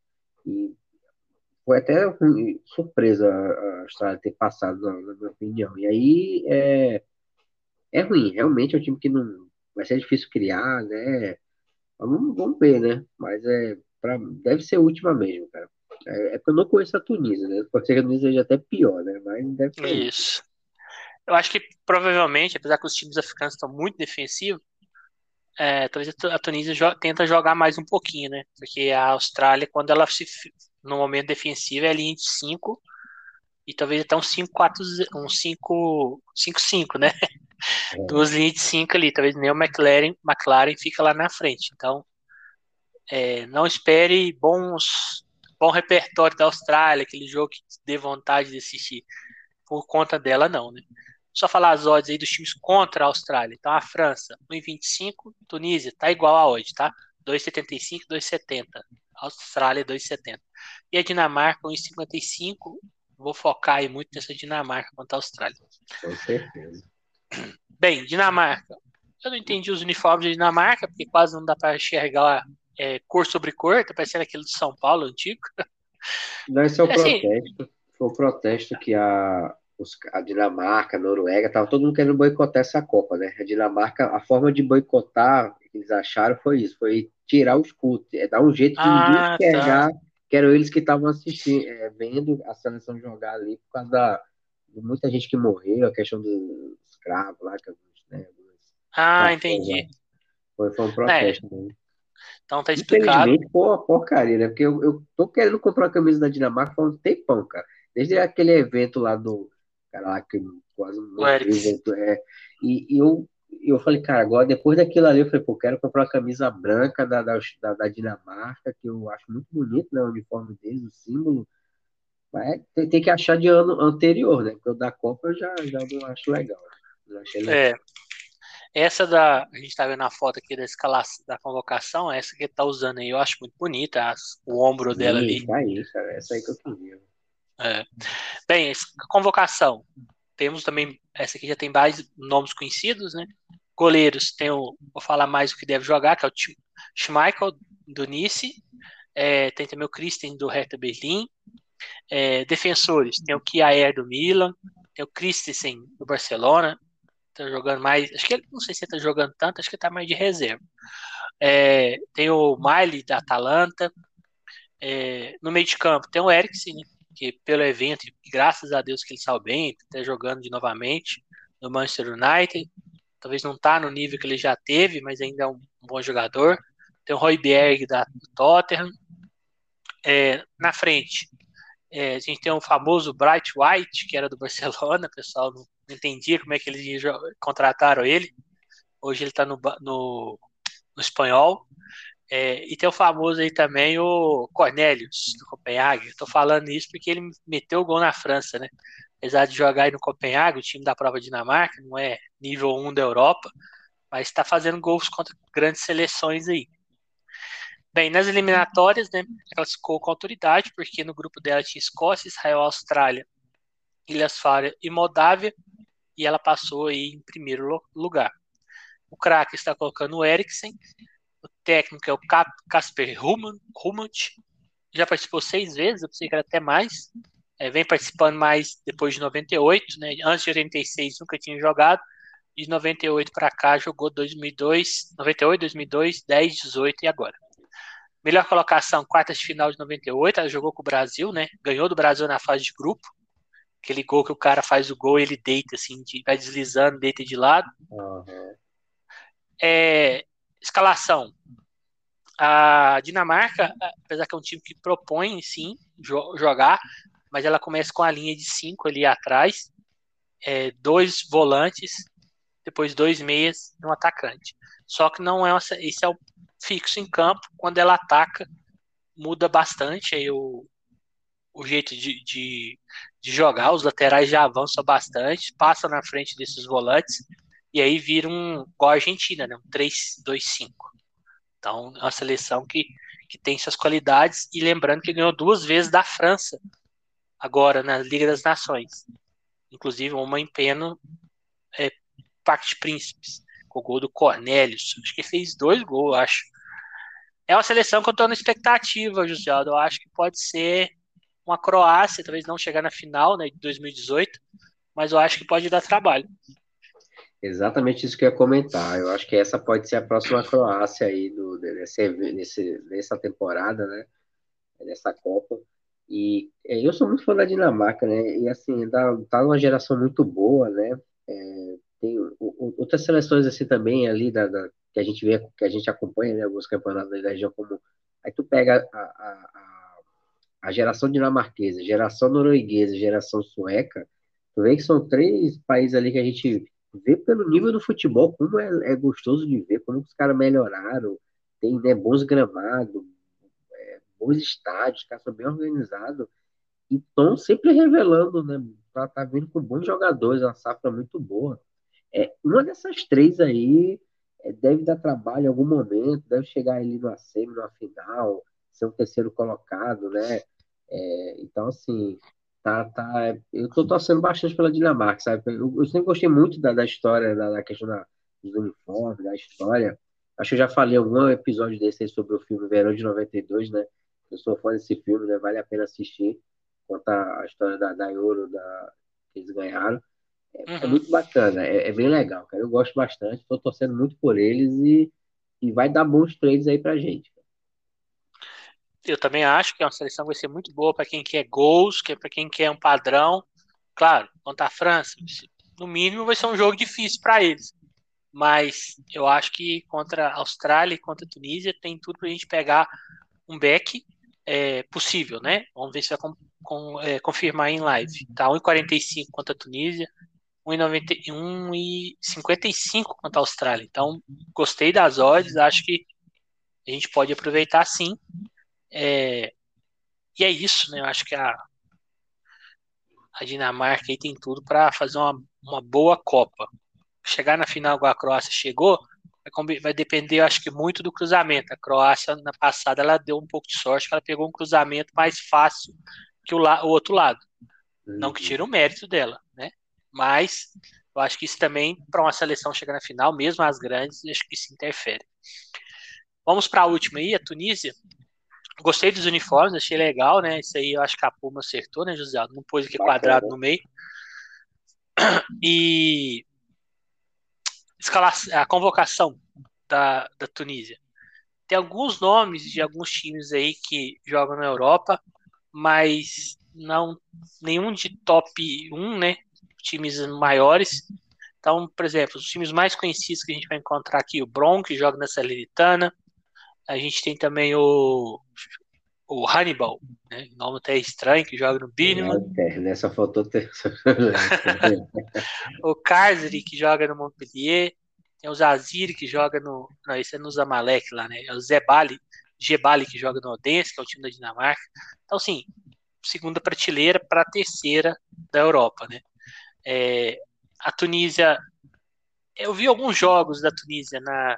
E foi até surpresa a Austrália ter passado, na, na minha opinião. E aí é, é ruim, realmente é um time que não vai ser difícil criar, né? Vamos, vamos ver, né? Mas é, pra, deve ser a última mesmo, cara. É, é porque eu não conheço a Tunísia, né? Pode ser que a Tunísia seja até pior, né? Mas deve ser. Isso. Eu acho que provavelmente, apesar que os times africanos estão muito defensivos, é, talvez a Tunísia jo tenta jogar mais um pouquinho, né? Porque a Austrália, quando ela se no momento defensivo, é linha de 5 e talvez até um 5-4, um 5-5, né? Linhas de 5 ali, talvez nem o McLaren, McLaren fica lá na frente. Então, é, não espere bons bom repertório da Austrália, aquele jogo que dê vontade de assistir por conta dela, não, né? Só falar as odds aí dos times contra a Austrália. Então, a França, 1,25, Tunísia, tá igual a hoje, tá? 2,75, 2,70. Austrália, 2,70. E a Dinamarca, 1,55. Vou focar aí muito nessa Dinamarca contra a Austrália. Com certeza. Bem, Dinamarca. Eu não entendi os uniformes da Dinamarca, porque quase não dá para enxergar é, cor sobre cor, tá parecendo aquele de São Paulo antigo. Não, esse é o assim, protesto. Foi o protesto que a, os, a Dinamarca, a Noruega, tava todo mundo querendo boicotar essa Copa, né? A Dinamarca, a forma de boicotar, que eles acharam foi isso, foi tirar o escudo, é dar um jeito de ah, ninguém tá. enxergar que eram eles que estavam assistindo, é, vendo a seleção jogar ali por causa da, muita gente que morreu, a questão dos escravos lá, que, né, ah, entendi. Foi, foi um protesto é. mesmo. Então tá explicado. Infelizmente, pô, uma porcaria, né? Porque eu, eu tô querendo comprar a camisa da Dinamarca há um tempão, cara. Desde aquele evento lá do. Cara, lá que quase um evento. É, e, e eu, eu falei, cara, agora depois daquilo ali, eu falei, pô, quero comprar uma camisa branca da, da, da, Dinamarca, que eu acho muito bonito, né? O uniforme deles, o símbolo. Mas tem, tem que achar de ano anterior, né? Porque o da Copa eu já, já não acho legal. Né? legal. É. Essa da. A gente tá vendo a foto aqui da escalação da convocação, essa que tá usando aí, eu acho muito bonita, as, o ombro Sim, dela ali. Tá aí, cara, essa aí que eu queria. É. Bem, convocação. Temos também. Essa aqui já tem mais nomes conhecidos, né? Goleiros, tem o. Vou falar mais o que deve jogar, que é o Schmeichel do Nice. É, tem também o Christian do Hertha Berlim. É, defensores, tem o Kiaer do Milan. Tem o Christensen do Barcelona tá jogando mais. Acho que ele não sei se ele tá jogando tanto, acho que tá mais de reserva. É, tem o Miley da Atalanta. É, no meio de campo tem o Eriksen, né, que pelo evento, graças a Deus que ele saiu bem, está jogando de novamente no Manchester United. Talvez não está no nível que ele já teve, mas ainda é um, bom jogador. Tem o Roy Berg da Tottenham. É, na frente, é, a gente tem o famoso Bright White, que era do Barcelona, o pessoal não entendia como é que eles contrataram ele. Hoje ele está no, no, no, espanhol. É, e tem o famoso aí também o Cornelius, do Copenhague. Estou falando isso porque ele meteu o gol na França, né? Apesar de jogar aí no Copenhague, o time da prova Dinamarca, não é nível 1 da Europa, mas está fazendo gols contra grandes seleções aí. Bem, nas eliminatórias, né, classificou com autoridade, porque no grupo dela tinha Escócia, Israel, Austrália, Ilhas Faroe e Moldávia, e ela passou aí em primeiro lugar. O craque está colocando o Eriksen, o técnico é o Casper Rumant, já participou seis vezes, eu pensei que era até mais, é, vem participando mais depois de 98, né, antes de 86 nunca tinha jogado, de 98 para cá jogou 2002, 98, 2002, 10, 18 e agora. Melhor colocação, quartas de final de 98, ela jogou com o Brasil, né? Ganhou do Brasil na fase de grupo. Aquele gol que o cara faz o gol, ele deita assim, de, vai deslizando, deita de lado. Uhum. É, escalação. A Dinamarca, apesar que é um time que propõe, sim, jo jogar, mas ela começa com a linha de cinco ali atrás, é, dois volantes, depois dois meias e um atacante. Só que não é esse é o fixo em campo. Quando ela ataca, muda bastante aí o, o jeito de, de, de, jogar. Os laterais já avançam bastante, passam na frente desses volantes e aí vira um igual a Argentina, né? um 3-2-5. Então é uma seleção que, que tem suas qualidades e lembrando que ganhou duas vezes da França agora na Liga das Nações. Inclusive uma em pênalti é, Príncipes com o gol do Cornelius. Acho que fez dois gols, acho. É uma seleção que eu estou na expectativa, José. Eu acho que pode ser uma Croácia, talvez não chegar na final né, de 2018, mas eu acho que pode dar trabalho. Exatamente isso que eu ia comentar. Eu acho que essa pode ser a próxima Croácia aí do, desse, desse, dessa temporada, né? Dessa Copa. E é, eu sou muito fã da Dinamarca, né? E assim, tá, tá numa geração muito boa, né? É, tem outras seleções assim também ali da, da, que a gente vê, que a gente acompanha, né, alguns campeonatos da região como aí tu pega a, a, a geração dinamarquesa, geração norueguesa, geração sueca, tu vê que são três países ali que a gente vê pelo nível do futebol como é, é gostoso de ver, como os caras melhoraram, tem né, bons gramados, é, bons estádios, os caras são bem organizados e estão sempre revelando, né? Tá, tá vindo com bons jogadores, uma safra muito boa. É, uma dessas três aí é, deve dar trabalho em algum momento, deve chegar ali no semi, numa final, ser um terceiro colocado, né? É, então, assim, tá, tá, eu tô torcendo bastante pela Dinamarca, sabe? Eu, eu sempre gostei muito da, da história, da, da questão da, dos uniformes, da história. Acho que eu já falei algum episódio desse aí sobre o filme Verão de 92, né? Eu sou fã desse filme, né? Vale a pena assistir. Conta a história da, da Euro da, que eles ganharam. É, é, uhum. muito bacana, é, é, bem legal, cara. Eu gosto bastante, estou torcendo muito por eles e, e vai dar bons trades aí pra gente. Eu também acho que é uma seleção que vai ser muito boa para quem quer gols, que é para quem quer um padrão. Claro, contra a França, no mínimo vai ser um jogo difícil para eles. Mas eu acho que contra a Austrália e contra a Tunísia tem tudo para a gente pegar um back é, possível, né? Vamos ver se vai com, com, é, confirmar em live. Tá 1,45 contra a Tunísia, 1,55 contra a Austrália. Então, gostei das odds, acho que a gente pode aproveitar sim. É, e é isso, né? Eu acho que a, a Dinamarca aí tem tudo para fazer uma, uma boa Copa. Chegar na final igual a Croácia chegou, vai, depender, acho que, muito do cruzamento. A Croácia, na passada, ela deu um pouco de sorte, ela pegou um cruzamento mais fácil que o, la, o outro lado. Não que tire o mérito dela? Mas eu acho que isso também, para uma seleção chegar na final, mesmo as grandes, acho que isso interfere. Vamos para a última aí, a Tunísia. Gostei dos uniformes, achei legal, né? Isso aí eu acho que a Puma acertou, né, José? Não pôs aqui quadrado no meio. E a convocação da, da Tunísia. tem alguns nomes de alguns times aí que jogam na Europa, mas não nenhum de top 1, né? Times maiores. Então, por exemplo, os times mais conhecidos que a gente vai encontrar aqui, o Bron, que joga na Salernitana. A gente tem também o, o Hannibal, né? nome até estranho, que joga no Birmingham. É, nessa faltou ter. [LAUGHS] o Karseri, que joga no Montpellier. Tem o Zaziri, que joga no. Não, esse é no Zamalek lá, né? É o Zebali, Gebali, que joga no Odense, que é o time da Dinamarca. Então, assim, segunda prateleira para a terceira da Europa, né? É, a Tunísia, eu vi alguns jogos da Tunísia na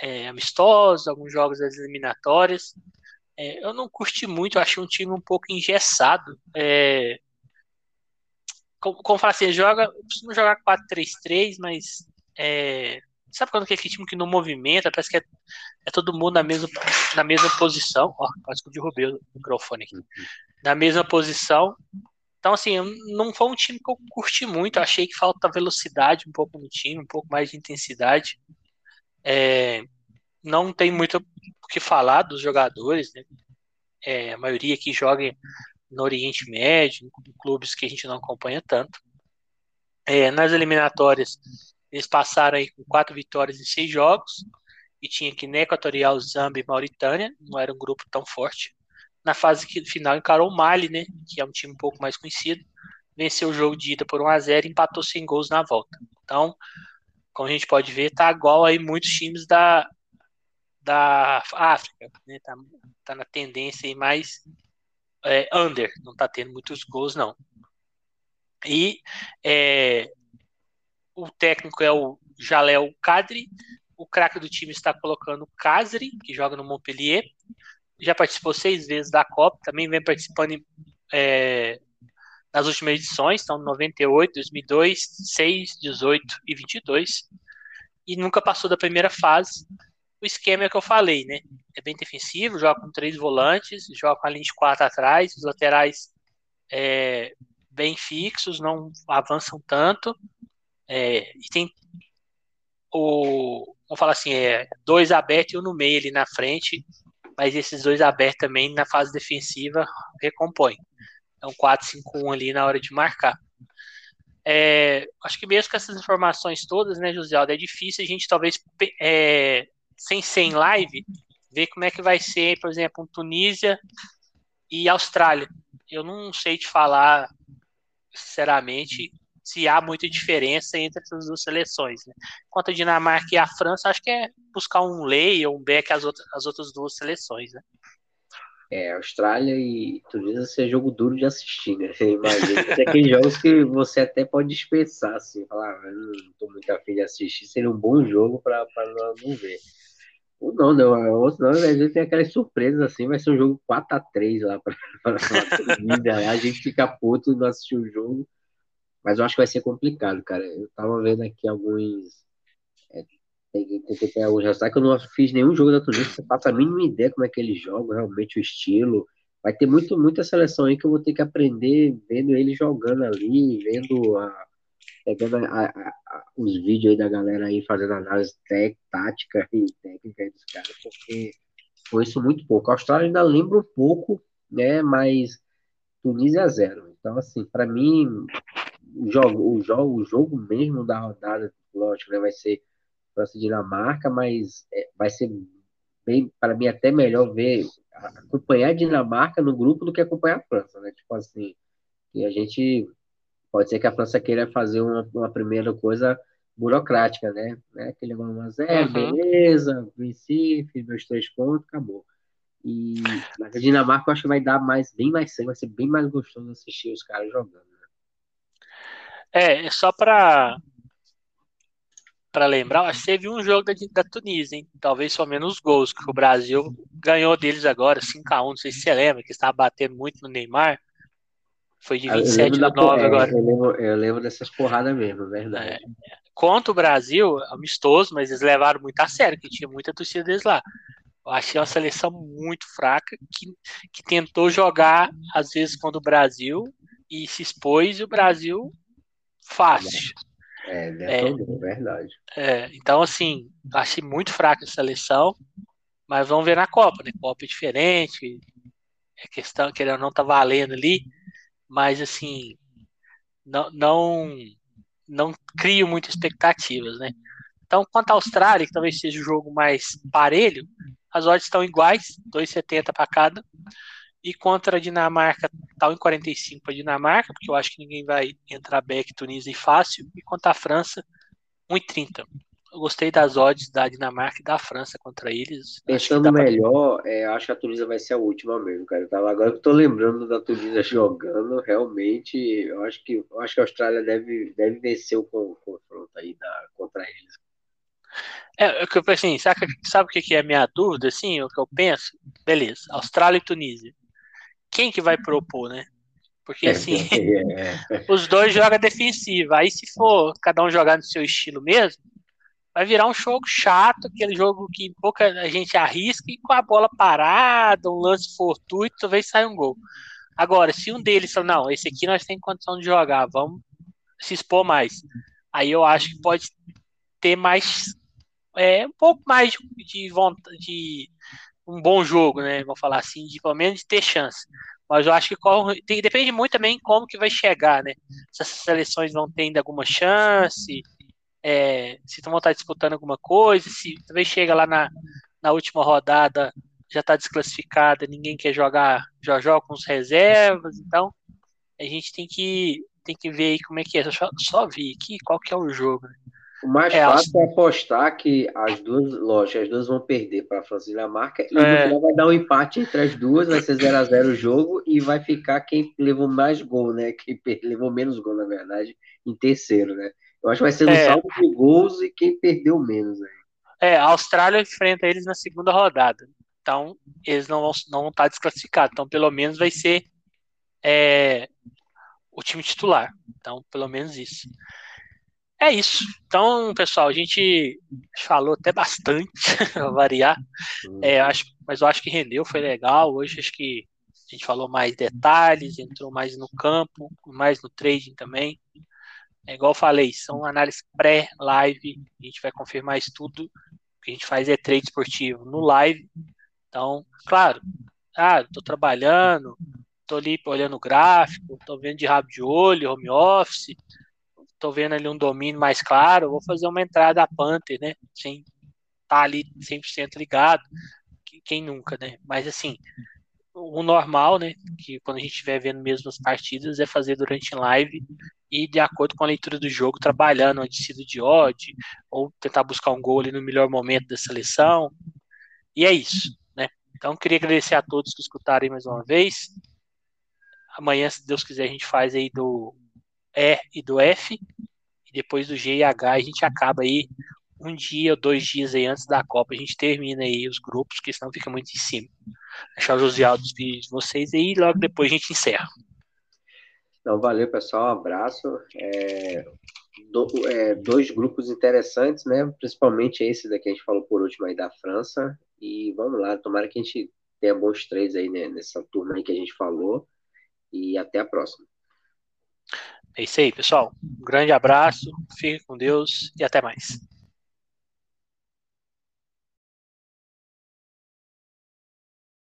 é, amistosos, alguns jogos das eliminatórias. É, eu não curti muito, eu achei um time um pouco engessado. É, como, como fala assim, joga, costuma jogar 4-3-3, mas é, sabe quando é aquele time que não movimenta, parece que é, é todo mundo na mesma, na mesma posição. Ó, quase que eu derrubei o microfone aqui. Na mesma posição, então, assim, não foi um time que eu curti muito. Achei que falta velocidade um pouco no time, um pouco mais de intensidade. É, não tem muito o que falar dos jogadores, né? É, a maioria que joga no Oriente Médio, em clubes que a gente não acompanha tanto. É, nas eliminatórias, eles passaram aí com quatro vitórias em seis jogos, e tinha Guiné Equatorial, Zâmbia e Mauritânia, não era um grupo tão forte na fase final encarou o Mali, né, que é um time um pouco mais conhecido, venceu o jogo de ida por 1 a 0 e empatou sem gols na volta. Então, como a gente pode ver, tá igual aí muitos times da, da África, né, tá, tá na tendência aí mais é, under, não tá tendo muitos gols não. E é, o técnico é o Jalel Kadri, o craque do time está colocando o Kazri, que joga no Montpellier, já participou seis vezes da Copa, também vem participando é, nas últimas edições, então 98, 2002, 6, 18 e 22, e nunca passou da primeira fase. O esquema é que eu falei, né? É bem defensivo, joga com três volantes, joga com a linha de quatro atrás, os laterais é, bem fixos, não avançam tanto, é, e tem o, vamos falar assim, é, dois abertos e um no meio ali na frente, mas esses dois abertos também na fase defensiva recompõem. Um 4-5-1 ali na hora de marcar. É, acho que mesmo com essas informações todas, né, José Aldo, é difícil a gente talvez, é, sem ser em live, ver como é que vai ser, por exemplo, Tunísia e Austrália. Eu não sei te falar, sinceramente, se há muita diferença entre essas duas seleções. Né? Quanto a Dinamarca e a França, acho que é buscar um lei ou um back as outras, as outras duas seleções. Né? É, Austrália e Tunísia ser jogo duro de assistir, né? [LAUGHS] Imagina. Tem aqueles jogos que você até pode dispensar, assim, falar, ah, não tô muito afim de assistir, seria um bom jogo para não, ver. Ou não, não, outro não, às vezes tem aquelas surpresas assim, vai ser um jogo 4x3 lá para a gente fica puto não assistir o jogo mas eu acho que vai ser complicado, cara. Eu tava vendo aqui alguns. É, tentei pegar alguns resultados que eu não fiz nenhum jogo da Tunísia. Você passa a mínima ideia como é que eles jogam, realmente o estilo. Vai ter muito, muita seleção aí que eu vou ter que aprender vendo eles jogando ali, vendo a, pegando a, a, a, os vídeos aí da galera aí fazendo análise tec, tática e técnica dos caras, porque foi isso muito pouco. A Austrália ainda lembra um pouco, né? Mas Tunísia é zero. Então, assim, para mim, o jogo, o jogo, o jogo mesmo da rodada, lógico, né, vai ser França e Dinamarca, mas é, vai ser bem, para mim, até melhor ver, acompanhar a Dinamarca no grupo do que acompanhar a França, né? Tipo assim, e a gente pode ser que a França queira fazer uma, uma primeira coisa burocrática, né? né? Aquele 1 a 0 uhum. beleza, venci, fiz meus três pontos, acabou. E mas a Dinamarca eu acho que vai dar mais, bem mais sangue, vai ser bem mais gostoso assistir os caras jogando. É, é só para para lembrar, acho que teve um jogo da, da Tunísia, hein? Talvez só menos gols, que o Brasil ganhou deles agora, 5x1, não sei se você lembra, que estava batendo muito no Neymar. Foi de 27 a 9 agora. Eu lembro, eu lembro, dessas porradas mesmo, verdade. É, contra o Brasil, amistoso, mas eles levaram muito a sério, que tinha muita torcida deles lá. Eu achei uma seleção muito fraca, que, que tentou jogar, às vezes, contra o Brasil, e se expôs, e o Brasil fácil. É, é, verdade. É, então, assim, achei muito fraca a seleção. Mas vamos ver na Copa, né? Copa é diferente, é questão que ele não tá valendo ali, mas assim, não, não, não crio muitas expectativas, né? Então, quanto à Austrália, que talvez seja o jogo mais parelho, as odds estão iguais, 2,70 para cada. E contra a Dinamarca, tá em 45 para a Dinamarca, porque eu acho que ninguém vai entrar back Tunísia e fácil. E contra a França, 1,30. Eu gostei das odds da Dinamarca e da França contra eles. Pensando melhor, pra... é, acho que a Tunísia vai ser a última mesmo, cara. Eu tava, agora que eu tô lembrando da Tunísia jogando, realmente, eu acho que, eu acho que a Austrália deve, deve vencer o confronto aí da, contra eles. É, que eu assim, sabe, sabe o que é a minha dúvida, assim, o que eu penso? Beleza, Austrália e Tunísia. Quem que vai propor, né? Porque é, assim, [LAUGHS] é. os dois jogam defensiva. Aí se for cada um jogar no seu estilo mesmo, vai virar um jogo chato, aquele jogo que pouca gente arrisca e com a bola parada, um lance fortuito, talvez saia um gol. Agora, se um deles fala, não, esse aqui nós temos condição de jogar, vamos se expor mais. Aí eu acho que pode ter mais é, um pouco mais de vontade, de um bom jogo, né? Vou falar assim, de pelo menos de ter chance. Mas eu acho que tem, depende muito também como que vai chegar, né? Se essas seleções vão ter ainda alguma chance, é, se vão estar disputando alguma coisa, se talvez chega lá na, na última rodada já está desclassificada, ninguém quer jogar, já joga com os reservas, então a gente tem que tem que ver aí como é que é. Só, só vi aqui qual que é o jogo. Né? O mais é, fácil é apostar que as duas, lógico, as duas vão perder para a França e Dinamarca, e é. no final vai dar um empate entre as duas, vai ser 0 a 0 o jogo, e vai ficar quem levou mais gol, né? Quem levou menos gol, na verdade, em terceiro, né? Eu acho que vai ser no é. saldo de gols e quem perdeu menos aí. É, a Austrália enfrenta eles na segunda rodada. Então, eles não vão, não vão estar desclassificados. Então, pelo menos vai ser é, o time titular. Então, pelo menos isso. É isso. Então, pessoal, a gente falou até bastante, [LAUGHS] para variar. É, acho, mas eu acho que rendeu, foi legal. Hoje acho que a gente falou mais detalhes, entrou mais no campo, mais no trading também. É igual eu falei, são análises pré-live. A gente vai confirmar isso tudo. O que a gente faz é trade esportivo no live. Então, claro, ah, estou trabalhando, estou ali olhando o gráfico, estou vendo de rabo de olho, home office tô vendo ali um domínio mais claro, vou fazer uma entrada a Panther, né? Sem tá ali 100% ligado. Quem nunca, né? Mas assim, o normal, né? Que quando a gente estiver vendo mesmo as partidas, é fazer durante live e de acordo com a leitura do jogo, trabalhando a descida de odd, ou tentar buscar um gol ali no melhor momento da seleção. E é isso, né? Então, queria agradecer a todos que escutaram mais uma vez. Amanhã, se Deus quiser, a gente faz aí do e e do F, e depois do G e H a gente acaba aí um dia ou dois dias aí antes da Copa, a gente termina aí os grupos, que senão fica muito em cima. Deixar o Josiel despedir de vocês aí e logo depois a gente encerra. Então, valeu, pessoal. Um abraço. É, do, é, dois grupos interessantes, né? Principalmente esse daqui a gente falou por último aí da França. E vamos lá, tomara que a gente tenha bons três aí né, nessa turma aí que a gente falou. E até a próxima. É isso aí, pessoal. Um grande abraço, fique com Deus e até mais.